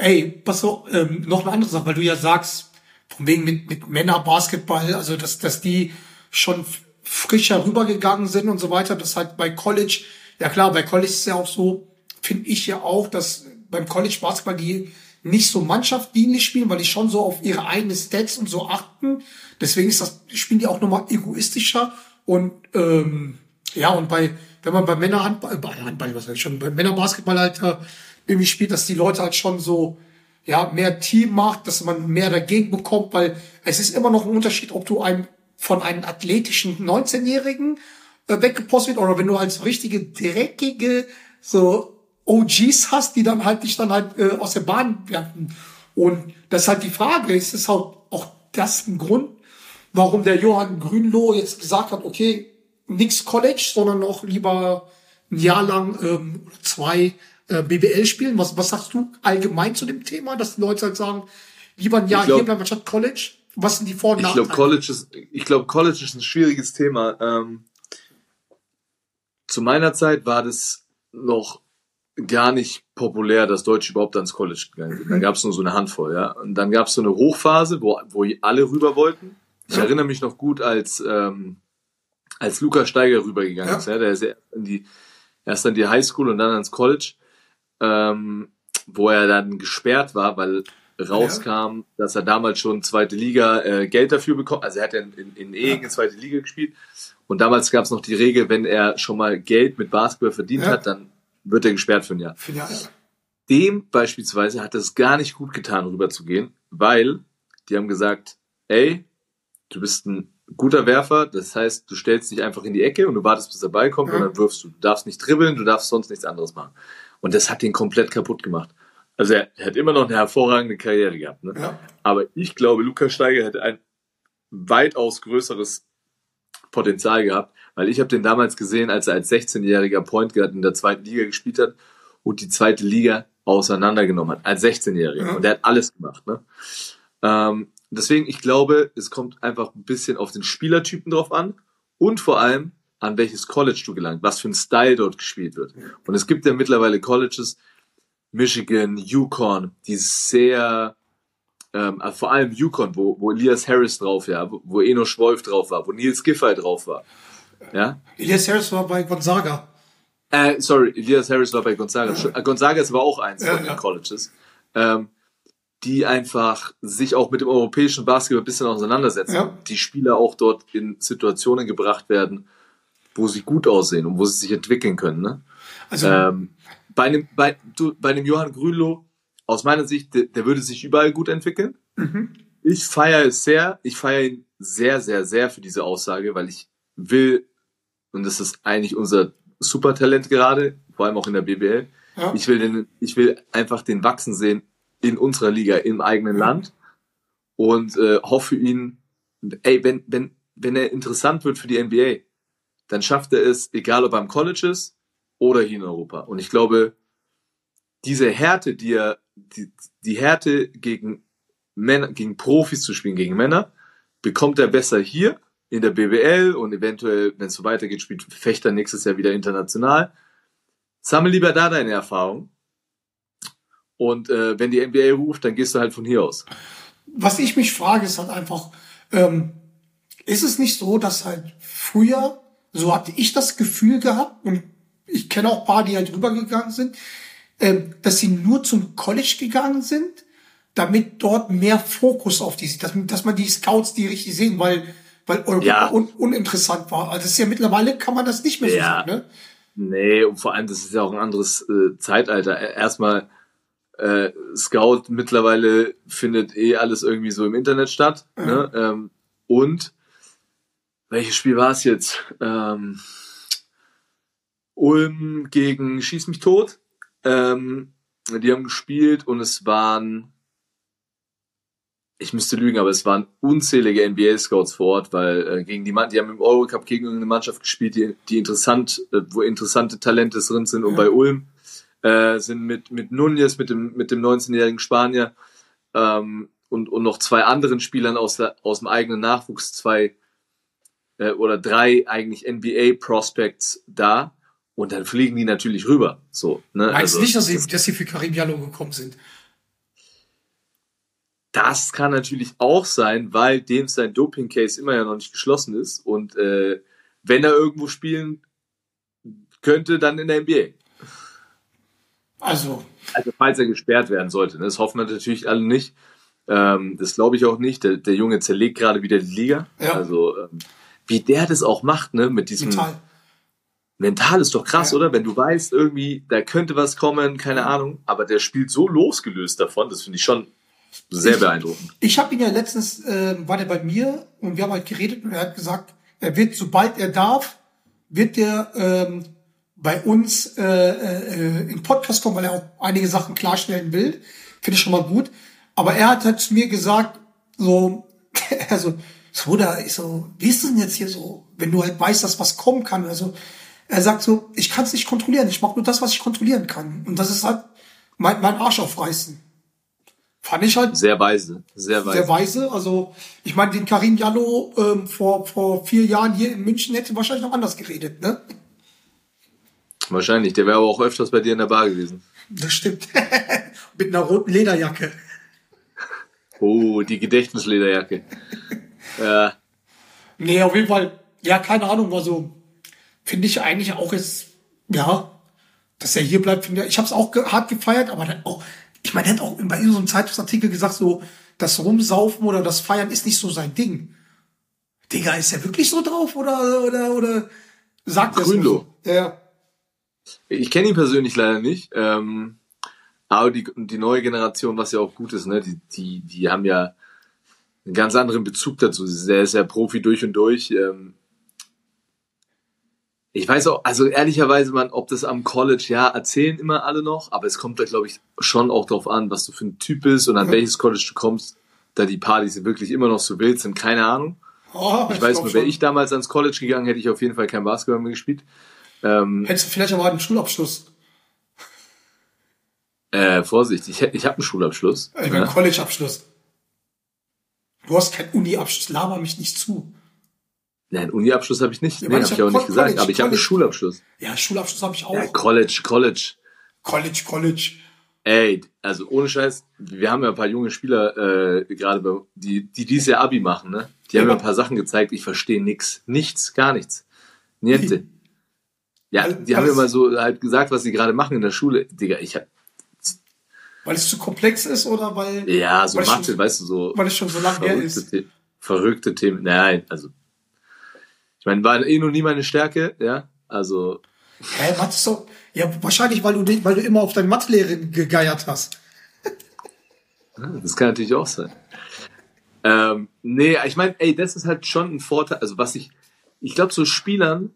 Ey, pass auf, ähm, noch eine andere Sache, weil du ja sagst, von wegen mit, mit Männerbasketball, also dass, dass die schon frischer rübergegangen sind und so weiter, das halt bei College, ja klar, bei College ist ja auch so, finde ich ja auch, dass beim College Basketball die nicht so mannschaftsdienlich spielen, weil die schon so auf ihre eigenen Stats und so achten. Deswegen ist das, spielen die auch nochmal egoistischer und ähm, ja, und bei, wenn man bei Männerhandball, bei Handball, was ich schon, bei Männerbasketball halt äh, irgendwie spielt, dass die Leute halt schon so, ja, mehr Team macht, dass man mehr dagegen bekommt, weil es ist immer noch ein Unterschied, ob du einem von einem athletischen 19-Jährigen äh, weggepostet wird oder wenn du als richtige dreckige so OGs hast, die dann halt dich dann halt äh, aus der Bahn werfen. Und das ist halt die Frage, ist es halt auch das ein Grund, warum der Johann Grünloh jetzt gesagt hat, okay, nix College, sondern auch lieber ein Jahr lang ähm, zwei äh, BBL spielen. Was, was sagst du allgemein zu dem Thema, dass die Leute halt sagen, lieber ein Jahr glaub- hier bleiben anstatt College? Was sind die Vor- und Ich glaube, College ist, ich glaube, College ist ein schwieriges Thema. Ähm, zu meiner Zeit war das noch gar nicht populär, dass Deutsche überhaupt ans College gegangen sind. Dann gab es nur so eine Handvoll, ja. Und dann gab es so eine Hochphase, wo, wo alle rüber wollten. Ich Ja. erinnere mich noch gut, als, ähm, als Lukas Steiger rübergegangen Ja. ist. Ja. Der ist ja in die, erst an die Highschool und dann ans College, ähm, wo er dann gesperrt war, weil rauskam, dass er damals schon zweite Liga äh, Geld dafür bekommt. Also er hat ja in, in, in Egen in zweite Liga gespielt. Und damals gab es noch die Regel, wenn er schon mal Geld mit Basketball verdient Ja. hat, dann wird er gesperrt für ein Jahr. Finde ich, ja. Dem beispielsweise hat es gar nicht gut getan, rüberzugehen, weil die haben gesagt, ey, du bist ein guter Werfer, das heißt, du stellst dich einfach in die Ecke und du wartest, bis der Ball kommt Ja. und dann wirfst du. Du darfst nicht dribbeln, du darfst sonst nichts anderes machen. Und das hat den komplett kaputt gemacht. Also er, er hat immer noch eine hervorragende Karriere gehabt. Ne? Ja. Aber ich glaube, Lukas Steiger hätte ein weitaus größeres Potenzial gehabt, weil ich habe den damals gesehen, als er als 16-jähriger Point Guard in der zweiten Liga gespielt hat und die zweite Liga auseinandergenommen hat, als 16-Jähriger. Ja. Und der hat alles gemacht. Ne? Ähm, deswegen, ich glaube, es kommt einfach ein bisschen auf den Spielertypen drauf an und vor allem an welches College du gelangt, was für ein Style dort gespielt wird. Und es gibt ja mittlerweile Colleges, Michigan, Yukon, die sehr, ähm, also vor allem Yukon, wo, wo Elias Harris drauf war, wo, wo Eno Wolf drauf war, wo Nils Giffey drauf war. Ja, Elias Harris war bei Gonzaga. äh, sorry, Elias Harris war bei Gonzaga. Äh, Gonzaga ist aber auch eins Ja, von ja. den Colleges. Ähm, die einfach sich auch mit dem europäischen Basketball ein bisschen auseinandersetzen. Ja. Die Spieler auch dort in Situationen gebracht werden, wo sie gut aussehen und wo sie sich entwickeln können. Ne? Also, Ähm, bei einem, bei, du, bei einem Johann Grünloh, aus meiner Sicht, der, der würde sich überall gut entwickeln. Mhm. Ich feiere es sehr. Ich feiere ihn sehr, sehr, sehr für diese Aussage, weil ich will, und das ist eigentlich unser Supertalent gerade, vor allem auch in der BBL, ja. ich will, den, ich will einfach den wachsen sehen in unserer Liga, im eigenen Land und äh, hoffe ihn, ey, wenn, wenn, wenn er interessant wird für die NBA, dann schafft er es, egal ob am College ist oder hier in Europa. Und ich glaube, diese Härte, die er, die, die Härte gegen Männer, gegen Profis zu spielen, gegen Männer, bekommt er besser hier in der BBL und eventuell, wenn es so weitergeht, spielt Fechter nächstes Jahr wieder international. Sammel lieber da deine Erfahrung. Und äh, wenn die NBA ruft, dann gehst du halt von hier aus. was ich mich frage, ist halt einfach, ähm, ist es nicht so, dass halt früher, so hatte ich das Gefühl gehabt, und ich kenne auch ein paar, die halt rübergegangen sind, ähm, dass sie nur zum College gegangen sind, damit dort mehr Fokus auf die, dass, dass man die Scouts die richtig sehen, weil, weil Europa Ja. un, uninteressant war. Also das ist ja mittlerweile kann man das nicht mehr so Ja. sagen, ne? Nee, und vor allem, das ist ja auch ein anderes äh, Zeitalter. Erstmal, äh, Scout mittlerweile findet eh alles irgendwie so im Internet statt. Ne? Ähm, und welches Spiel war es jetzt? Ähm, Ulm gegen Schieß mich tot. Ähm, die haben gespielt und es waren, ich müsste lügen, aber es waren unzählige NBA-Scouts vor Ort, weil äh, gegen die Mann, die haben im Eurocup gegen irgendeine Mannschaft gespielt, die, die interessant, äh, wo interessante Talente drin sind. Und Ja. bei Ulm äh, sind mit mit Nunez, mit dem mit dem 19-jährigen Spanier ähm, und und noch zwei anderen Spielern aus der aus dem eigenen Nachwuchs zwei äh, oder drei eigentlich NBA Prospects da. Und dann fliegen die natürlich rüber. So, ne? Meinst du Also, nicht, dass sie, dass sie für Karim gekommen sind? Das kann natürlich auch sein, weil dem sein Doping-Case immer ja noch nicht geschlossen ist. Und äh, wenn er irgendwo spielen könnte, dann in der NBA. Also, Also falls er gesperrt werden sollte. Ne? Das hoffen wir natürlich alle nicht. Ähm, das glaube ich auch nicht. Der, der Junge zerlegt gerade wieder die Liga. Ja. Also ähm, wie der das auch macht, ne? Mit diesem total. mental ist doch krass, Ja. oder? Wenn du weißt, irgendwie, da könnte was kommen, keine Ahnung, aber der spielt so losgelöst davon, das finde ich schon sehr Ich- beeindruckend. Ich habe ihn ja letztens, äh, war der bei mir und wir haben halt geredet und er hat gesagt, er wird, sobald er darf, wird der ähm, bei uns äh, äh, im Podcast kommen, weil er auch einige Sachen klarstellen will. Finde ich schon mal gut. Aber er hat halt zu mir gesagt, so, also, so, Bruder, ich so, wie ist denn jetzt hier so, wenn du halt weißt, dass was kommen kann? Also, er sagt so, ich kann es nicht kontrollieren, ich mache nur das, was ich kontrollieren kann. Und das ist halt mein, mein Arsch aufreißen. Fand ich halt Sehr weise, sehr weise. sehr weise. Also ich meine, den Karim Jallo ähm, vor, vor vier Jahren hier in München hätte wahrscheinlich noch anders geredet, ne? Wahrscheinlich, der wäre aber auch öfters bei dir in der Bar gewesen. Das stimmt. Mit einer roten Lederjacke. Oh, die Gedächtnislederjacke. Ja, Nee, auf jeden Fall, ja, keine Ahnung, also finde ich eigentlich auch jetzt, ja, dass er hier bleibt, finde ich, ich habe es auch ge hart gefeiert, aber dann auch, Ich meine, er hat auch bei irgendeinem Zeitungsartikel gesagt, so, das Rumsaufen oder das Feiern ist nicht so sein Ding. Digga, ist er wirklich so drauf oder, oder, oder sagt er Grünloh. so? Ja. Ich kenne ihn persönlich leider nicht. Ähm, aber die, die neue Generation, was ja auch gut ist, ne, die, die, die haben ja einen ganz anderen Bezug dazu. Der ist ja Profi durch und durch. Ähm, ich weiß auch, also ehrlicherweise, man, ob das am College, ja, erzählen immer alle noch, aber es kommt da, glaube ich, schon auch drauf an, was du für ein Typ bist und an Ja. welches College du kommst, da die Partys wirklich immer noch so wild sind, keine Ahnung. Oh, Ich weiß nur, wäre ich damals ans College gegangen, hätte ich auf jeden Fall kein Basketball mehr gespielt. Ähm, Hättest du vielleicht aber einen Schulabschluss. äh, Vorsicht, ich, ich habe einen Schulabschluss. Ich meine, ne? College-Abschluss. Du hast keinen Uni-Abschluss, laber mich nicht zu. Nein, Uni-Abschluss habe ich nicht. Ja, nee, habe ich ich auch hab nicht gesagt, College, aber ich habe einen. Schulabschluss. Ja, Schulabschluss habe ich auch. Ja, College, College. College, College. Ey, also ohne Scheiß, wir haben ja ein paar junge Spieler, äh, gerade die, die dieses Jahr Abi machen, ne? Die haben Ja. mir ein paar Sachen gezeigt, ich verstehe nix. Nichts, gar nichts. Niente. Ja, die haben mir mal so halt gesagt, was sie gerade machen in der Schule. Digga, ich hab, Weil es zu komplex ist oder weil, ja, so Mathe, schon- weißt du, so weil es schon so lange her verrückte, ist? The verrückte Themen. Nein, also, ich meine, war eh noch nie meine Stärke, ja, also, Hä, Mathe ist so, ja, wahrscheinlich, weil du, weil du immer auf deine Mathelehrerin gegeiert hast. Das kann natürlich auch sein. Ähm, nee, ich meine, ey, das ist halt schon ein Vorteil. Also was ich, ich glaube, so Spielern,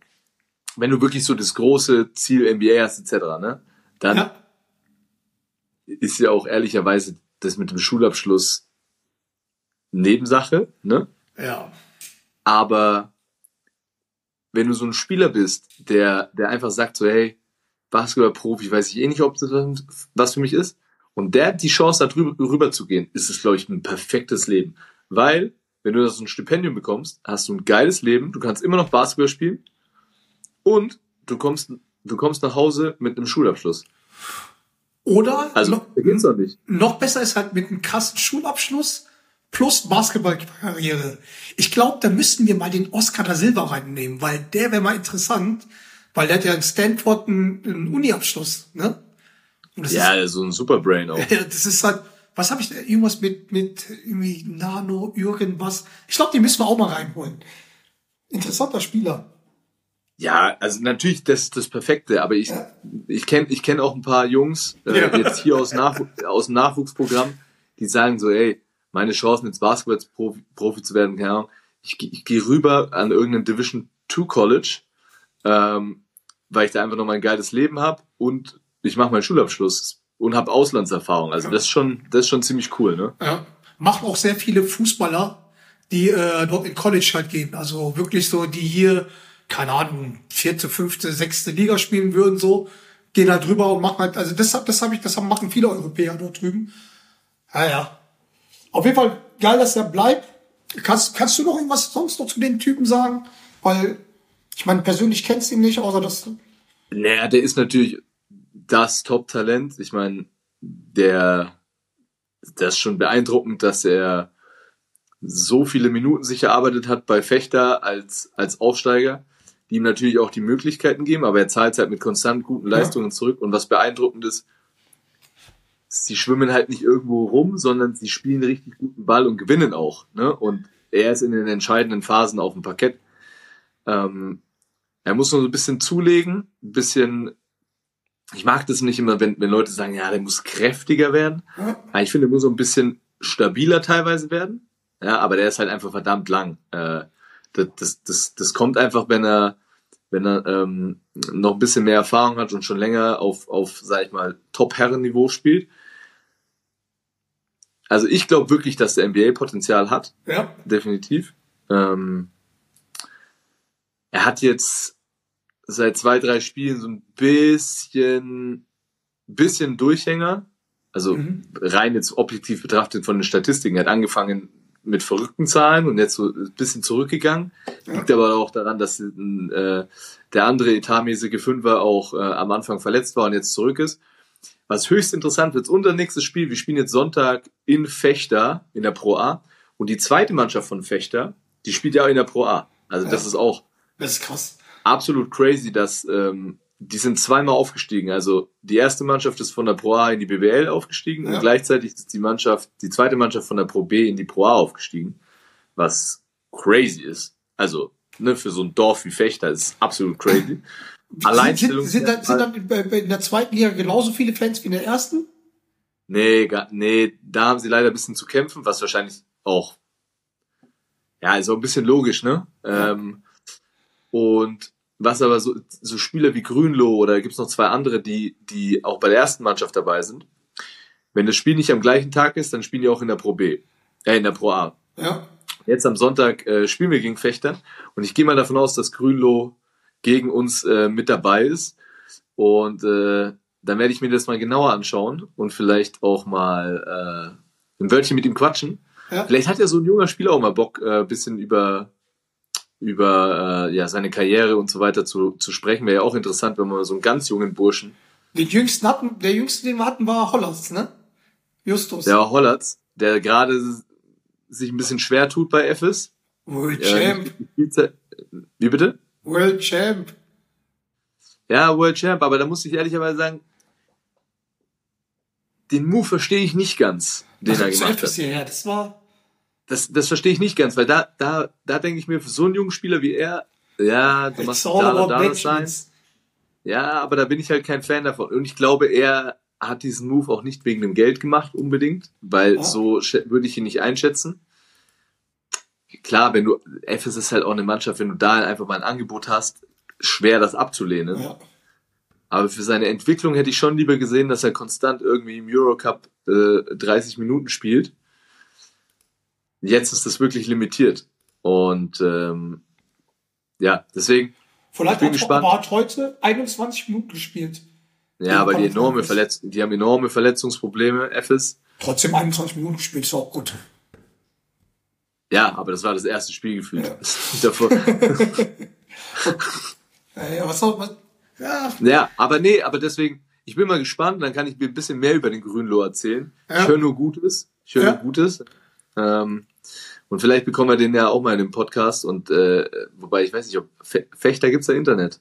wenn du wirklich so das große Ziel NBA hast, etc., ne, dann Ja. Ist ja auch ehrlicherweise das mit dem Schulabschluss Nebensache, ne? Ja. Aber wenn du so ein Spieler bist, der, der einfach sagt so, hey, Basketballprofi, weiß ich eh nicht, ob das was für mich ist. Und der hat die Chance, da drüber, rüber zu gehen, ist es, glaube ich, ein perfektes Leben. Weil, wenn du das so ein Stipendium bekommst, hast du ein geiles Leben, du kannst immer noch Basketball spielen und du kommst, du kommst nach Hause mit einem Schulabschluss. Oder Also, noch, geht's doch nicht. noch besser ist halt mit einem krassen Schulabschluss plus Basketballkarriere. Ich glaube, da müssten wir mal den Oscar da Silva reinnehmen, weil der wäre mal interessant, weil der hat ja in Stanford einen, einen Uni-Abschluss, ne? Ja, so ein Superbrain auch. ist, das ist halt, was habe ich da, irgendwas mit, mit irgendwie Nano, irgendwas. Ich glaube, die müssen wir auch mal reinholen. Interessanter Spieler. Ja, also natürlich, das ist das Perfekte, aber ich, ich kenne ich kenn auch ein paar Jungs, äh, Ja. jetzt hier aus, Nachw aus dem Nachwuchsprogramm, die sagen so, ey, meine Chancen jetzt Basketball-Profi Profi zu werden, keine Ahnung, ich, geh- ich gehe rüber an irgendein Division 2 College, ähm, weil ich da einfach noch mal ein geiles Leben habe und ich mache meinen Schulabschluss und habe Auslandserfahrung. Also das ist schon, das ist schon ziemlich cool, ne? Ja. Machen auch sehr viele Fußballer, die äh, dort in College halt gehen. Also wirklich so, die hier, keine Ahnung, vierte, fünfte, sechste Liga spielen würden, so, gehen halt drüber und machen halt, also das, das habe ich, das machen viele Europäer dort drüben. Ja, ja. Auf jeden Fall geil, dass er bleibt. Kannst, kannst du noch irgendwas sonst noch zu den Typen sagen? Weil, ich meine, persönlich kennst du ihn nicht, außer dass, Naja, der ist natürlich das Top-Talent. Ich meine, der, das ist schon beeindruckend, dass er so viele Minuten sich erarbeitet hat bei Fechter als, als Aufsteiger, die ihm natürlich auch die Möglichkeiten geben, aber er zahlt halt mit konstant guten Leistungen zurück. Und was beeindruckend ist, sie schwimmen halt nicht irgendwo rum, sondern sie spielen richtig guten Ball und gewinnen auch. Ne? Und er ist in den entscheidenden Phasen auf dem Parkett. Ähm, er muss nur so ein bisschen zulegen, ein bisschen. Ich mag das nicht immer, wenn, wenn Leute sagen, ja, der muss kräftiger werden. Ja. Aber ich finde, er muss so ein bisschen stabiler teilweise werden. Ja, aber der ist halt einfach verdammt lang. Äh, das, das, das, das kommt einfach, wenn er, wenn er ähm, noch ein bisschen mehr Erfahrung hat und schon länger auf, auf sag ich mal, Top-Herren-Niveau spielt. Also ich glaube wirklich, dass der NBA Potenzial hat ja, definitiv. Ähm, er hat jetzt seit zwei, drei Spielen so ein bisschen, bisschen Durchhänger. Also Mhm. rein jetzt objektiv betrachtet von den Statistiken. Er hat angefangen mit verrückten Zahlen und jetzt so ein bisschen zurückgegangen. Liegt aber auch daran, dass äh, der andere etatmäßige Fünfer auch äh, am Anfang verletzt war und jetzt zurück ist. Was höchst interessant wird, unser nächstes Spiel, wir spielen jetzt Sonntag in Fechter in der Pro A und die zweite Mannschaft von Fechter, die spielt ja auch in der Pro A. Also das Ja. ist auch das ist krass. absolut crazy, dass ähm, die sind zweimal aufgestiegen. Also die erste Mannschaft ist von der Pro A in die BBL aufgestiegen Ja. und gleichzeitig ist die Mannschaft, die zweite Mannschaft von der Pro B in die Pro A aufgestiegen, was crazy ist. Also ne, für so ein Dorf wie Fechter ist es absolut crazy. Alleinstellung. Sind, sind, sind dann in, in der zweiten Liga genauso viele Fans wie in der ersten? Nee, gar, nee, da haben sie leider ein bisschen zu kämpfen, was wahrscheinlich auch, ja, ist auch ein bisschen logisch, ne? Ähm, und was aber so, so Spieler wie Grünloh oder gibt's noch zwei andere, die, die auch bei der ersten Mannschaft dabei sind. Wenn das Spiel nicht am gleichen Tag ist, dann spielen die auch in der Pro B, äh, in der Pro A. Ja. Jetzt am Sonntag äh, spielen wir gegen Fechter und ich gehe mal davon aus, dass Grünloh gegen uns äh, mit dabei ist. Und äh, dann werde ich mir das mal genauer anschauen und vielleicht auch mal äh, ein Wörtchen mit ihm quatschen. Ja. Vielleicht hat ja so ein junger Spieler auch mal Bock, äh, bisschen über über äh, ja seine Karriere und so weiter zu, zu sprechen. Wäre ja auch interessant, wenn man so einen ganz jungen Burschen, Den jüngsten hatten, der jüngste, den wir hatten, war Hollands, ne? Justus. der Hollatz, der gerade sich ein bisschen schwer tut bei FS. World Ja, Champ. Wie bitte? World Champ. Ja, World Champ, aber da muss ich ehrlicherweise sagen, den Move verstehe ich nicht ganz, den er Also, gemacht FS hat. hierher, das war, Das, das verstehe ich nicht ganz, weil da, da, da denke ich mir, für so einen jungen Spieler wie er, ja, du machst da da sein. Ja, aber da bin ich halt kein Fan davon. Und ich glaube, er hat diesen Move auch nicht wegen dem Geld gemacht unbedingt, weil Ja. so würde ich ihn nicht einschätzen. Klar, wenn du, FS ist halt auch eine Mannschaft, wenn du da einfach mal ein Angebot hast, schwer das abzulehnen. Ja. Aber für seine Entwicklung hätte ich schon lieber gesehen, dass er konstant irgendwie im Eurocup äh, 30 Minuten spielt. Jetzt ist das wirklich limitiert. Und ähm, ja, deswegen, Vielleicht Ich bin hat, hat heute 21 Minuten gespielt. ja, Ja, aber die enorme. Verletz die haben enorme Verletzungsprobleme, FS. Trotzdem 21 Minuten gespielt, ist auch gut. Ja, aber das war das erste Spiel gefühlt. Davor. Äh, Ja, was soll man? Ja, ja, aber nee, aber deswegen, ich bin mal gespannt, dann kann ich mir ein bisschen mehr über den Grünloh erzählen. Ja. Ich höre nur Gutes. Ich höre Ja. nur Gutes. Ähm, und vielleicht bekommen wir den ja auch mal in dem Podcast. Und äh, wobei ich weiß nicht, ob Fe Fechter gibt's da Internet.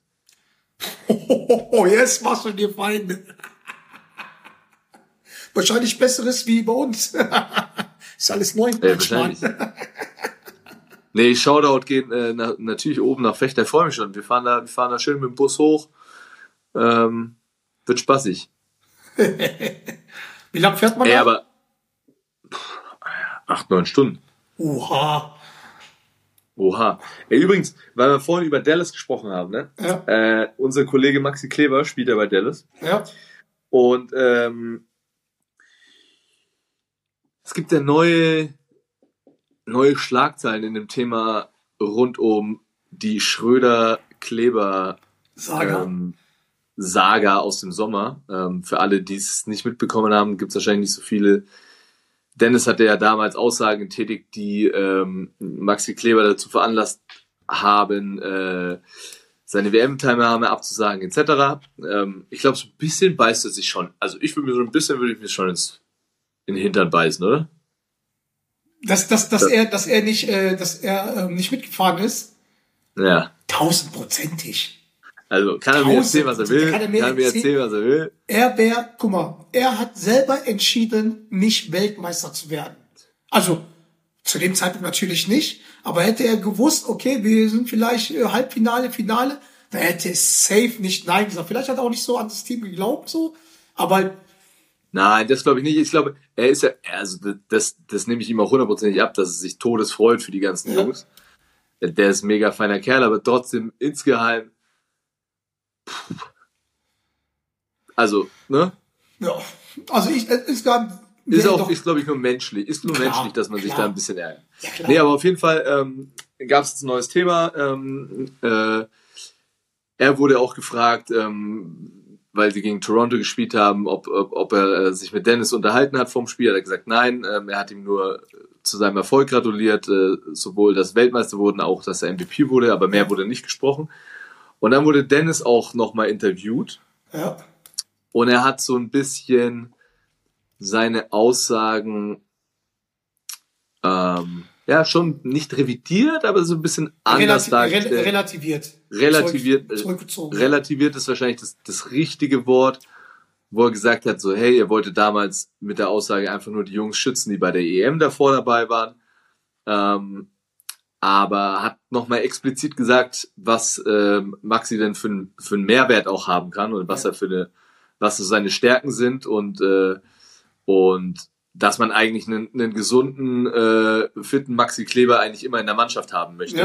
oh, jetzt machst du dir Feinde. Wahrscheinlich besseres wie bei uns. ist alles neu. Äh, wahrscheinlich. Nee, Shoutout geht äh, na, natürlich oben nach Fechter. Ich freue mich schon. Wir fahren da, wir fahren da schön mit dem Bus hoch. Ähm, wird spaßig. Wie lange fährt man Ey, da? aber pff, acht, neun Stunden. Oha. Oha. Ey, übrigens, weil wir vorhin über Dallas gesprochen haben, ne? Ja, Äh, unser Kollege Maxi Kleber spielt ja bei Dallas. ja. Und ähm, es gibt ja neue, neue Schlagzeilen in dem Thema rund um die Schröder-Kleber Saga. ähm, Saga aus dem Sommer. Ähm, für alle, die es nicht mitbekommen haben, gibt es wahrscheinlich nicht so viele. Dennis hatte ja damals Aussagen getätigt, die ähm, Maxi Kleber dazu veranlasst haben, äh, seine WM-Teilnahme abzusagen, etc. Ähm, ich glaube, so ein bisschen beißt er sich schon. Also ich würde mir so ein bisschen würde ich mir schon ins, in den Hintern beißen, oder? dass, dass, dass Das- er, dass er nicht, äh, dass er ähm, nicht mitgefahren ist. Ja. Tausendprozentig. Also kann er mir erzählen, was er will. Kann er mir Kann er mir erzählen? was er will. Er wäre, guck mal, er hat selber entschieden, nicht Weltmeister zu werden. Also zu dem Zeitpunkt natürlich nicht, aber hätte er gewusst, okay, wir sind vielleicht äh, Halbfinale, Finale, dann hätte er safe nicht Nein gesagt. Vielleicht hat er auch nicht so an das Team geglaubt, so, aber Nein, das glaube ich nicht. Ich glaube, er ist ja, also das, das nehme ich ihm auch hundertprozentig ab, dass er sich todesfreut für die ganzen Ja. Jungs. Der ist ein mega feiner Kerl, aber trotzdem insgeheim. Also, ne? ja, also ich äh, insgesamt Ist auch, ist glaube ich nur menschlich. Ist nur Klar, menschlich, dass man sich klar. da ein bisschen ärgert. ja, klar. Nee, aber auf jeden Fall ähm, gab es ein neues Thema. Ähm, äh, er wurde auch gefragt, ähm, weil sie gegen Toronto gespielt haben, ob, ob, ob er äh, sich mit Dennis unterhalten hat vom Spiel. Er hat gesagt, nein, ähm, er hat ihm nur zu seinem Erfolg gratuliert, äh, sowohl dass Weltmeister wurden, auch dass er MVP wurde, aber mehr wurde nicht gesprochen. Und dann wurde Dennis auch nochmal interviewt ja, und er hat so ein bisschen seine Aussagen ähm, ja schon nicht revidiert, aber so ein bisschen anders Relati dargestellt. rel relativiert. relativiert, Zurück, relativiert ist wahrscheinlich das, das richtige Wort, wo er gesagt hat, so, hey, er wollte damals mit der Aussage einfach nur die Jungs schützen, die bei der EM davor dabei waren. Ähm, aber hat nochmal explizit gesagt, was ähm, Maxi denn für, ein- für einen Mehrwert auch haben kann und was Ja. er für eine, was so seine Stärken sind und, äh, und dass man eigentlich einen, einen gesunden, äh, fitten Maxi Kleber eigentlich immer in der Mannschaft haben möchte.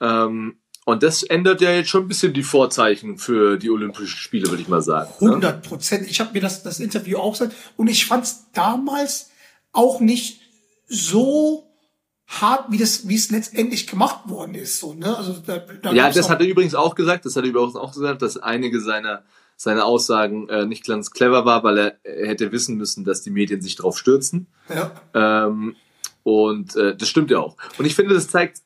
ja. Ähm, und das ändert ja jetzt schon ein bisschen die Vorzeichen für die Olympischen Spiele, würde ich mal sagen. ne? 100 Prozent. Ich habe mir das, das Interview auch gesagt und ich fand es damals auch nicht so hart, wie das, wie es letztendlich gemacht worden ist. So, ne? Also da, da Ja, das hat er übrigens auch gesagt. Das hat er übrigens auch gesagt, dass einige seiner seine Aussagen äh, nicht ganz clever war, weil er, er hätte wissen müssen, dass die Medien sich drauf stürzen. ja. Ähm, und äh, das stimmt ja auch. Und ich finde, das zeigt,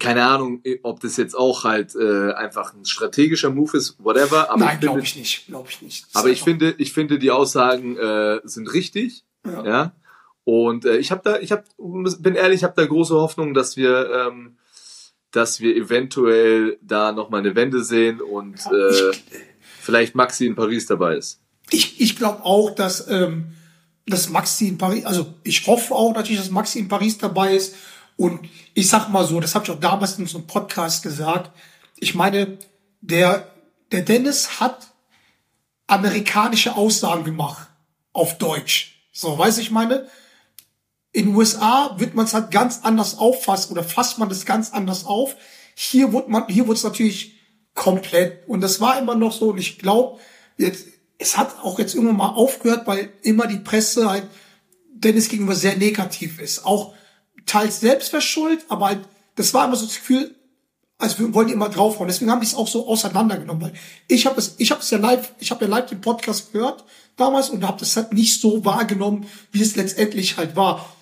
keine Ahnung, ob das jetzt auch halt äh, einfach ein strategischer Move ist, whatever. Aber Nein, glaube ich nicht. Glaube ich nicht. Das Aber ich finde, ich finde, die Aussagen äh, sind richtig. Ja. Ja. Und äh, ich habe da, ich habe, bin ehrlich, ich habe da große Hoffnung, dass wir, ähm, dass wir eventuell da noch mal eine Wende sehen und äh, vielleicht Maxi in Paris dabei ist. Ich, ich glaube auch, dass, ähm, dass Maxi in Paris, also ich hoffe auch natürlich, dass Maxi in Paris dabei ist. Und ich sag mal so, das habe ich auch damals in so einem Podcast gesagt. Ich meine, der, der Dennis hat amerikanische Aussagen gemacht auf Deutsch. So, weiß ich meine? In USA wird man es halt ganz anders auffassen oder fasst man das ganz anders auf. Hier wurde man, hier wurde es natürlich komplett und das war immer noch so und ich glaube, jetzt, es hat auch jetzt irgendwann mal aufgehört, weil immer die Presse halt Dennis gegenüber sehr negativ ist. Auch teils selbst verschuldet, aber halt, das war immer so das Gefühl, also wir wollen immer draufhauen. Deswegen haben die es auch so auseinandergenommen. Weil ich habe das, ich habe es ja live, ich habe ja live den Podcast gehört damals und habe das halt nicht so wahrgenommen, wie es letztendlich halt war.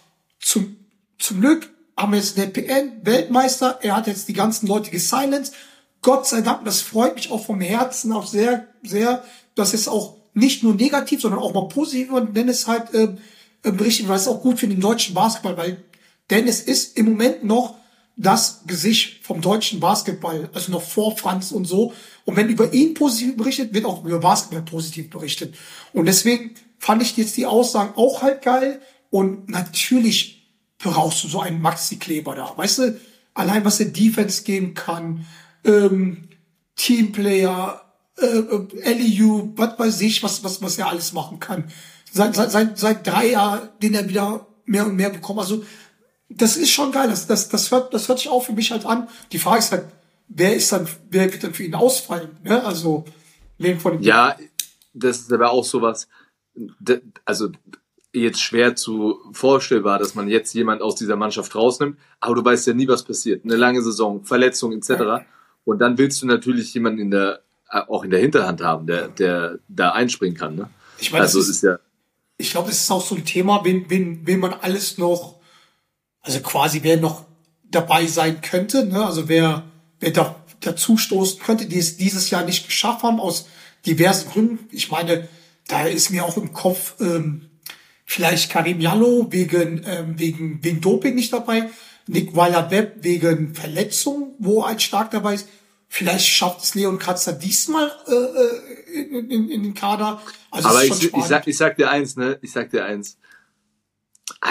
Zum, zum Glück haben wir jetzt den PN Weltmeister. Er hat jetzt die ganzen Leute gesilenced. Gott sei Dank, das freut mich auch vom Herzen auch sehr, sehr, dass es auch nicht nur negativ, sondern auch mal positiv und Dennis halt äh, berichtet, weil es auch gut für den deutschen Basketball, weil Dennis ist im Moment noch das Gesicht vom deutschen Basketball, also noch vor Franz und so. Und wenn über ihn positiv berichtet, wird auch über Basketball positiv berichtet. Und deswegen fand ich jetzt die Aussagen auch halt geil. Und natürlich brauchst du so einen Maxi Kleber da. Weißt du, allein was der Defense geben kann, ähm, Teamplayer, äh, äh, LEU, was weiß ich, was, was, was er alles machen kann. Seit, seit, seit, seit drei Jahren, den er wieder mehr und mehr bekommt. Also, das ist schon geil. Das, das, das, hört, das hört sich auch für mich halt an. Die Frage ist halt, wer ist dann, wer wird dann für ihn ausfallen? Ne? Also, wen von den Ja, das ist aber auch sowas, also jetzt schwer zu vorstellbar, dass man jetzt jemand aus dieser Mannschaft rausnimmt, aber du weißt ja nie, was passiert. Eine lange Saison, Verletzung etc. Und dann willst du natürlich jemanden in der, äh, auch in der Hinterhand haben, der, der da einspringen kann. Ne? Ich meine, also es ist, ist ja, ich glaube, das ist auch so ein Thema, wen, wen, wen man alles noch, also quasi wer noch dabei sein könnte, ne? also wer, wer da, dazu stoßen könnte, die es dieses Jahr nicht geschafft haben, aus diversen Gründen. Ich meine, da ist mir auch im Kopf ähm, vielleicht Karim Jallo wegen, ähm, wegen, wegen Doping nicht dabei, Nick Weiler-Webb wegen Verletzung, wo er halt stark dabei ist. Vielleicht schafft es Leon Kratzer diesmal äh, äh, in, in, in den Kader. Also aber ich, ich, sag, ich sag dir eins, ne? Ich sag dir eins.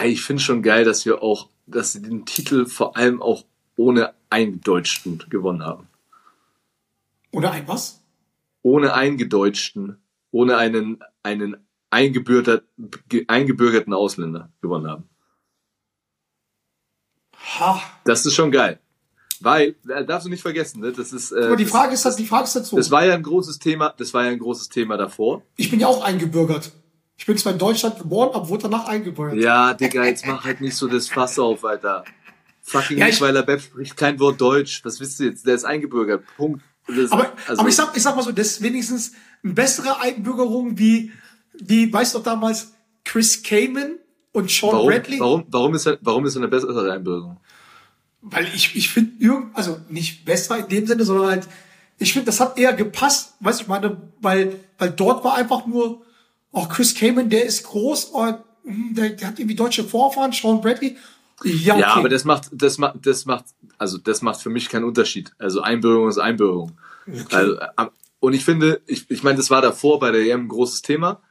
Ich finde schon geil, dass wir auch, dass sie den Titel vor allem auch ohne Eingedeutschten gewonnen haben. Oder ein was? ohne Eingedeutschten, ohne einen, einen eingebürgert, ge- eingebürgerten Ausländer gewonnen haben. Ha. Das ist schon geil. Weil, äh, darfst du nicht vergessen, ne? das ist, äh, Aber die das- Frage ist, halt, die Frage ist dazu. das war ja ein großes Thema, das war ja ein großes Thema davor. Ich bin ja auch eingebürgert. Ich bin zwar in Deutschland geboren, aber wurde danach eingebürgert. Ja, Digga, jetzt mach halt nicht so das Fass auf, Alter. Fucking Ja, nicht, ich- weil er Bepp spricht kein Wort Deutsch. Was wisst ihr jetzt? Der ist eingebürgert. Punkt. Das, Aber, also- aber ich sag, ich sag mal so, das ist wenigstens eine bessere Einbürgerung wie, wie, weißt du noch damals, Chris Kamen und Sean warum, Bradley? warum, warum ist er, warum ist er eine bessere Einbürgerung? Weil ich, ich finde irgend, also nicht besser in dem Sinne, sondern halt, ich finde, das hat eher gepasst, weißt du, ich meine, weil, weil dort war einfach nur, auch Chris Kamen, der ist groß, und hm, der, der hat irgendwie deutsche Vorfahren, Sean Bradley. Ja, okay. Ja, aber das macht, das macht, das macht, also das macht für mich keinen Unterschied. Also Einbürgerung ist Einbürgerung. Also, äh, und ich finde, ich, ich meine, das war davor bei der EM ein großes Thema.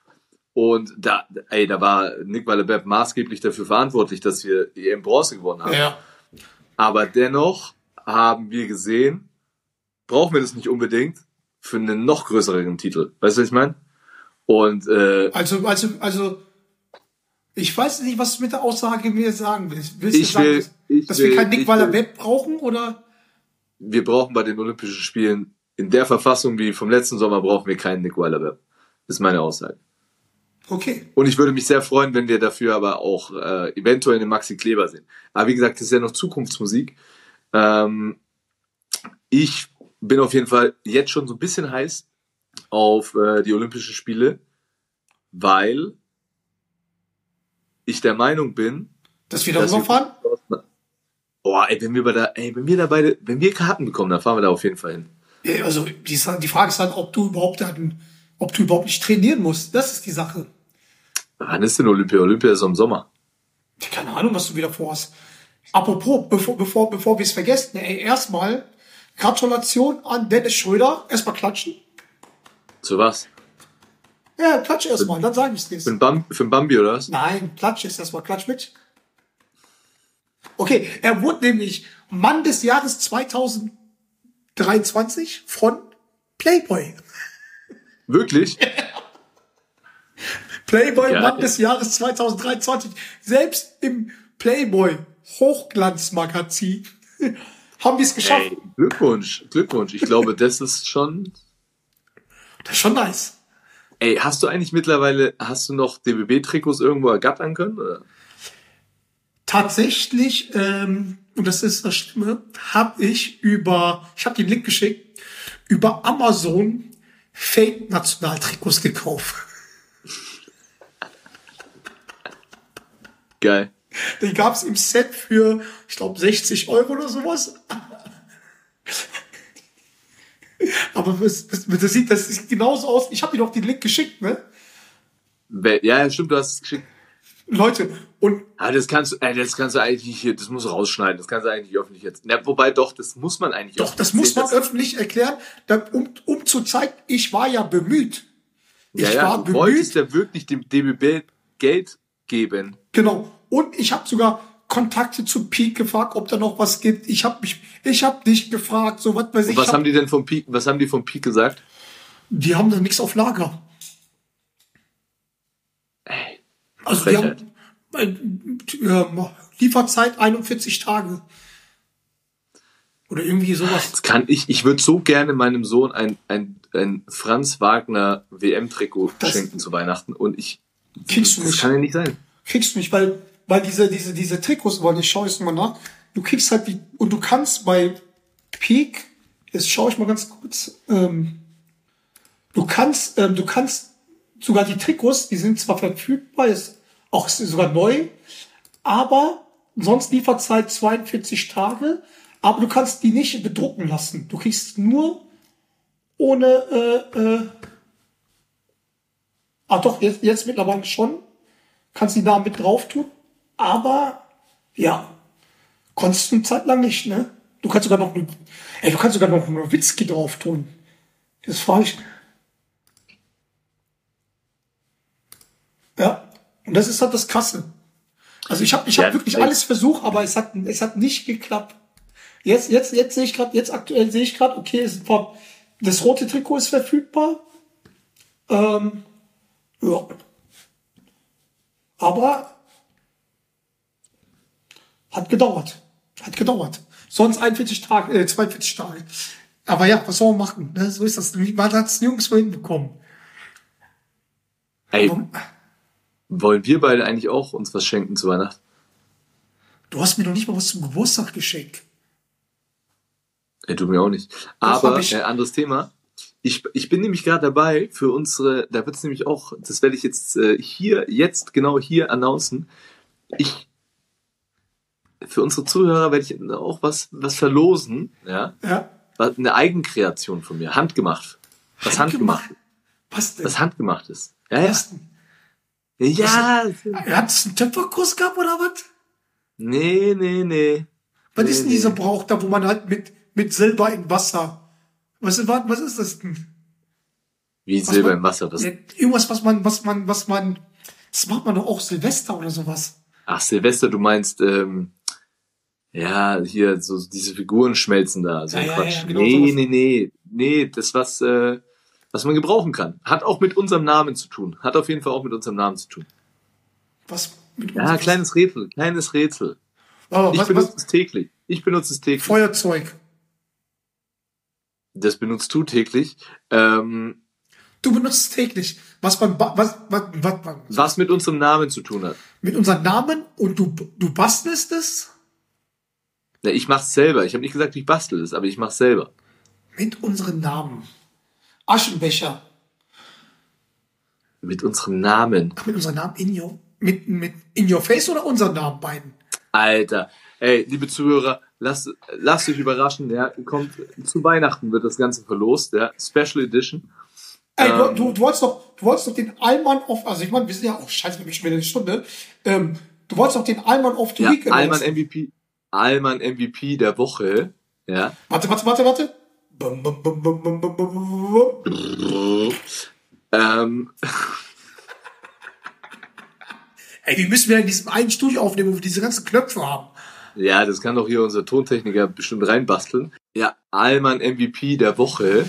Und da, ey, da war Nick Wallebeb maßgeblich dafür verantwortlich, dass wir EM Bronze gewonnen haben. ja. Aber dennoch haben wir gesehen, brauchen wir das nicht unbedingt für einen noch größeren Titel. Weißt du, was ich meine? Und äh, Also, also, also, ich weiß nicht, was du mit der Aussage mir sagen willst. Willst Ich du sagen, will- dass, ich dass will- wir keinen Nick Web brauchen oder? wir brauchen bei den Olympischen Spielen in der Verfassung wie vom letzten Sommer brauchen wir keinen Nick Weiler. Ist meine Aussage. Okay. Und ich würde mich sehr freuen, wenn wir dafür aber auch äh, eventuell einen Maxi Kleber sehen. Aber wie gesagt, das ist ja noch Zukunftsmusik. Ähm, ich bin auf jeden Fall jetzt schon so ein bisschen heiß auf äh, die Olympischen Spiele, weil ich der Meinung bin, Dass wir dass darüber fahren? Oh, ey, wenn wir bei der, ey, wenn wir da beide, wenn wir Karten bekommen, dann fahren wir da auf jeden Fall hin. Also, die, die Frage ist dann, ob du überhaupt dann, ob du überhaupt nicht trainieren musst. Das ist die Sache. Wann ist denn Olympia? Olympia ist im Sommer. Keine Ahnung, was du wieder vorhast. Apropos, bevor, bevor, bevor wir es vergessen, ey, erstmal Gratulation an Dennis Schröder. Erstmal klatschen. Zu was? Ja, klatsch erstmal, dann sage ich es dir. für ein Bambi oder was? Nein, klatsch ist erstmal, klatsch mit. Okay, er wurde nämlich Mann des Jahres 2023 von Playboy. Wirklich? Playboy Mann des Jahres 2023. Selbst im Playboy Hochglanzmagazin haben wir es geschafft. Ey, Glückwunsch, Glückwunsch. Ich glaube, das ist schon. Das ist schon nice. Ey, hast du eigentlich mittlerweile, hast du noch DBB-Trikots irgendwo ergattern können? Oder? Tatsächlich, ähm, und das ist das Schlimme, habe ich über, ich habe den Link geschickt, über Amazon Fake-Nationaltrikots gekauft. Geil. Die gab's im Set für, ich glaube, 60 Euro oder sowas. Aber das, das, das, sieht, das sieht genauso aus. Ich habe dir doch den Link geschickt, ne? Ja, stimmt, du hast es geschickt. Leute, und Ah, das kannst du, ey, das kannst du eigentlich hier, das muss rausschneiden, das kannst du eigentlich öffentlich jetzt. Na, wobei doch, das muss man eigentlich doch, das muss man erzählen, öffentlich erklären, um, um zu zeigen, ich war ja bemüht. Ich Ja, ja, war du bemüht. wolltest ja wirklich dem DBB Geld geben. Genau. Und ich habe sogar Kontakte zu Peak gefragt, ob da noch was gibt. Ich habe mich, ich habe dich gefragt, so was weiß ich. Und was hab- haben die denn vom Peak, was haben die vom Peak gesagt? Die haben da nichts auf Lager. Ey, Also die haben äh, Lieferzeit 41 Tage. Oder irgendwie sowas. Das kann ich, ich würde so gerne meinem Sohn ein, ein, ein Franz Wagner WM-Trikot schenken zu Weihnachten und ich, Kriegst du das nicht. kann ja nicht sein. Kriegst du nicht, weil, weil diese, diese, diese Trikots, weil ich schaue jetzt mal nach, du kriegst halt die, und du kannst bei Peak, jetzt schaue ich mal ganz kurz, ähm, du kannst, ähm, du kannst sogar die Trikots, die sind zwar verfügbar, ist auch sogar neu, aber sonst Lieferzeit 42 Tage, aber du kannst die nicht bedrucken lassen. Du kriegst nur ohne, äh, äh, ah doch, jetzt, jetzt mittlerweile schon, kannst die da mit drauf tun, aber ja, konntest du eine Zeit lang nicht, ne? Du kannst sogar noch, ey, du kannst sogar noch einen Nowitzki drauf tun. Das frage ich. Ja, und das ist halt das Krasse. Also ich habe ich hab Ja, wirklich ey. alles versucht, aber es hat, es hat nicht geklappt. Jetzt, jetzt, jetzt sehe ich gerade, jetzt aktuell sehe ich gerade, okay, war, das rote Trikot ist verfügbar. Ähm, ja. Aber hat gedauert. Hat gedauert. Sonst 41 Tage, äh, 42 Tage. Aber ja, was soll man machen? Ne? So ist das. Man hat es nirgendwo hinbekommen. Ey, wollen wir beide eigentlich auch uns was schenken zu Weihnachten? Du hast mir noch nicht mal was zum Geburtstag geschenkt. Ey, du mir auch nicht. Aber, ich- äh, anderes Thema. Ich, ich bin nämlich gerade dabei für unsere, da wird es nämlich auch, das werde ich jetzt äh, hier, jetzt genau hier announcen. Ich, für unsere Zuhörer werde ich auch was, was verlosen, ja. Ja. Was- Eine Eigenkreation von mir, handgemacht. Was handgemacht, Was denn? was handgemacht ist. Ja, ja. Was denn? Ja, Hat es einen Töpferkurs gehabt oder was? nee, nee, nee. Was Nee, ist denn nee. dieser Brauch da, wo man halt mit, mit Silber in Wasser. Was, ist- was ist das denn? Wie Was Silber man- im Wasser. Das, irgendwas, was man, was man, was man, das macht man doch auch Silvester oder sowas. ach, Silvester, du meinst, ähm, ja, hier, so diese Figuren schmelzen da. So Ja, ein ja, Quatsch. ja, genau nee, sowas. nee, nee. Nee, das was, äh, was man gebrauchen kann. Hat auch mit unserem Namen zu tun. Hat auf jeden Fall auch mit unserem Namen zu tun. Was mit Ja, kleines Rätsel, kleines Rätsel. Aber Ich was, benutze was, es täglich. Ich benutze es täglich. Feuerzeug. Das benutzt du täglich. Ähm, Du benutzt es täglich. Was man, was, was, was, was, was mit unserem Namen zu tun hat. mit unserem Namen und du, du bastelst es Na, ich mach's selber. Ich habe nicht gesagt, ich bastel es, aber ich mach's selber. mit unserem Namen. Aschenbecher. Mit unserem Namen. Ach, mit unserem Namen in your, mit, mit in your face oder unseren Namen beiden? Alter. Ey, liebe Zuhörer, lasst, lasst euch überraschen, ja. Kommt, zu Weihnachten wird das Ganze verlost, ja. Special Edition. Ey, Ähm. du, du, wolltest doch, du wolltest doch den Allmann auf, also ich meine, wir sind ja auch, scheiße, wir haben schon wieder eine Stunde. Ähm, du wolltest doch den Allmann auf the Ja, Week Allmann. MVP, Allmann MVP der Woche, ja. Warte, warte, warte, warte. Bum, bum, bum, bum, bum, bum, bum, bum. Ähm, Ey, die müssen wir in diesem einen Studio aufnehmen, wo wir diese ganzen Knöpfe haben. ja, das kann doch hier unser Tontechniker bestimmt reinbasteln. Ja, Allmann MVP der Woche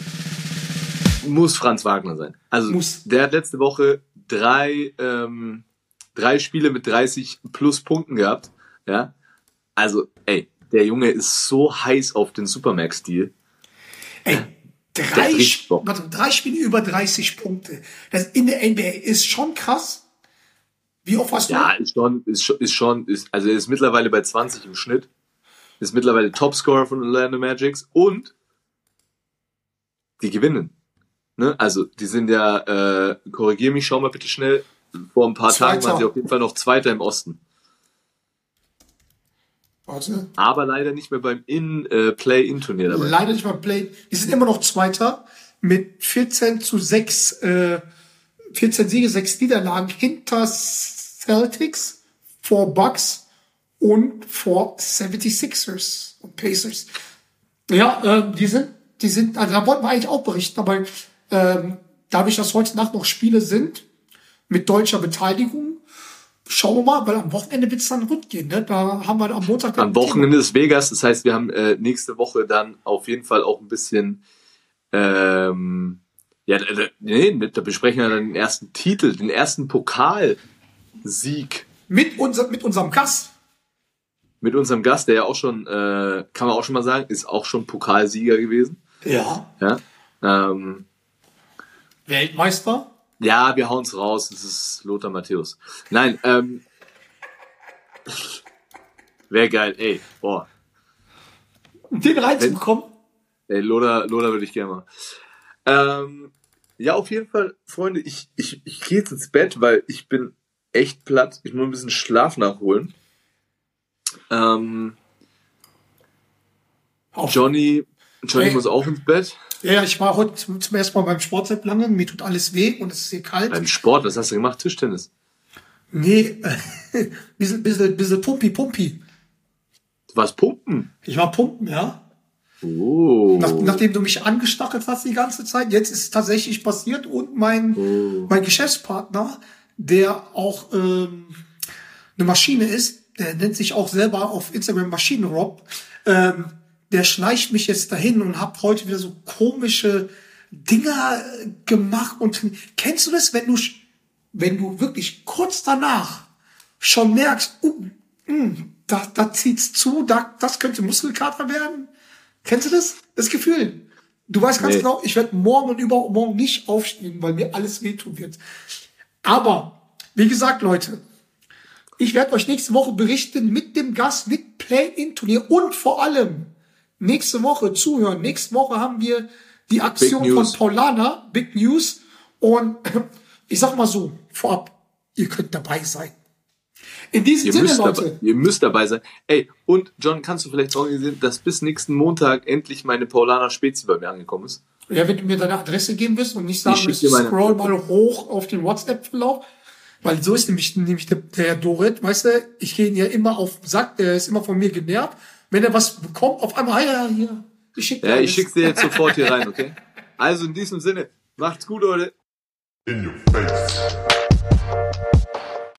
muss Franz Wagner sein. Also, Muss. der hat letzte Woche drei, ähm, drei Spiele mit 30 plus Punkten gehabt, ja. Also, ey, der Junge ist so heiß auf den Supermax-Deal. Ey, drei, Sp- warte, drei Spiele über 30 Punkte. Das in der NBA ist schon krass. Wie oft hast du? Ja, ist schon, ist schon, ist schon, ist, also er ist mittlerweile bei 20 im Schnitt. Ist mittlerweile Topscorer von Orlando Magics und die gewinnen. Ne? Also, die sind ja, äh, korrigier mich, schau mal bitte schnell. Vor ein paar Tagen Zweiter. waren sie auf jeden Fall noch Zweiter im Osten. Warte. Aber leider nicht mehr beim In, äh, Play-In-Turnier dabei. Leider nicht mal Play. Die sind immer noch Zweiter mit 14 zu 6, äh, 14 Siege, 6 Niederlagen hinter Celtics, vor Bucks und vor 76ers und Pacers. Ja, ähm, die sind, die sind, also da wollten wir eigentlich auch berichten, aber ähm, dadurch, dass heute Nacht noch Spiele sind mit deutscher Beteiligung, schauen wir mal, weil am Wochenende wird es dann rund gehen. Ne? Da haben wir am Montag Am Wochenende ist Vegas, das heißt, wir haben äh, nächste Woche dann auf jeden Fall auch ein bisschen, ähm, ja, da- nee, da besprechen wir dann den ersten Titel, den ersten Pokalsieg mit, unser, mit unserem Gast. mit unserem Gast, der ja auch schon, äh, kann man auch schon mal sagen, ist auch schon Pokalsieger gewesen. Ja. Ja, ähm, Weltmeister. Ja wir hauen's raus, das ist Lothar Matthäus. Nein, ähm, wäre geil, ey, boah. Den reinzubekommen. Ey, Lola, Lola würde ich gerne mal. Ähm, ja, auf jeden Fall, Freunde, ich, ich, ich gehe jetzt ins Bett, weil ich bin echt platt. Ich muss ein bisschen Schlaf nachholen. Ähm. Johnny, Johnny Hey. muss auch ins Bett. Ja, ich war heute zum, zum ersten Mal beim Sport seit langem. Mir tut alles weh und es ist hier kalt. Beim Sport, was hast du gemacht? Tischtennis. Nee, bisschen, bisschen, bisschen pumpi, pumpi. Du warst pumpen. Ich war pumpen, ja. Oh. Nach, nachdem du mich angestachelt hast die ganze Zeit, jetzt ist es tatsächlich passiert und mein, Oh. mein Geschäftspartner, der auch ähm, eine Maschine ist, der nennt sich auch selber auf Instagram Maschinenrob, ähm, der schleicht mich jetzt dahin und hab heute wieder so komische Dinger äh, gemacht und kennst du das, wenn du wenn du wirklich kurz danach schon merkst, uh, mh, da, da zieht's zu, da, das könnte Muskelkater werden. Kennst du das? Das Gefühl. Du weißt ganz Nee. genau, ich werde morgen und übermorgen nicht aufstehen, weil mir alles wehtun wird. Aber, wie gesagt, Leute, ich werde euch nächste Woche berichten mit dem Gast, mit Play-In-Turnier und vor allem nächste Woche zuhören. Nächste Woche haben wir die Aktion von. Paulana, Big News. Und ich sag mal so, vorab, ihr könnt dabei sein. In diesem Ihr Sinne, Leute. dabei, ihr müsst dabei sein. Ey, und John, kannst du vielleicht organisieren, dass bis nächsten Montag endlich meine Paulaner Spezi bei mir angekommen ist? Ja, wenn du mir deine Adresse geben willst und nicht sagen schick willst, scroll mal hoch auf den WhatsApp-Verlauf. Weil so ist nämlich, nämlich der, der Dorit, weißt du, ich gehe ihn ja immer auf den Sack, der ist immer von mir genervt. Wenn er was bekommt, auf einmal, ja, hier, ich schick dir Ja, ich alles. schick's dir jetzt sofort hier rein, okay? Also in diesem Sinne, macht's gut, Leute. In your face.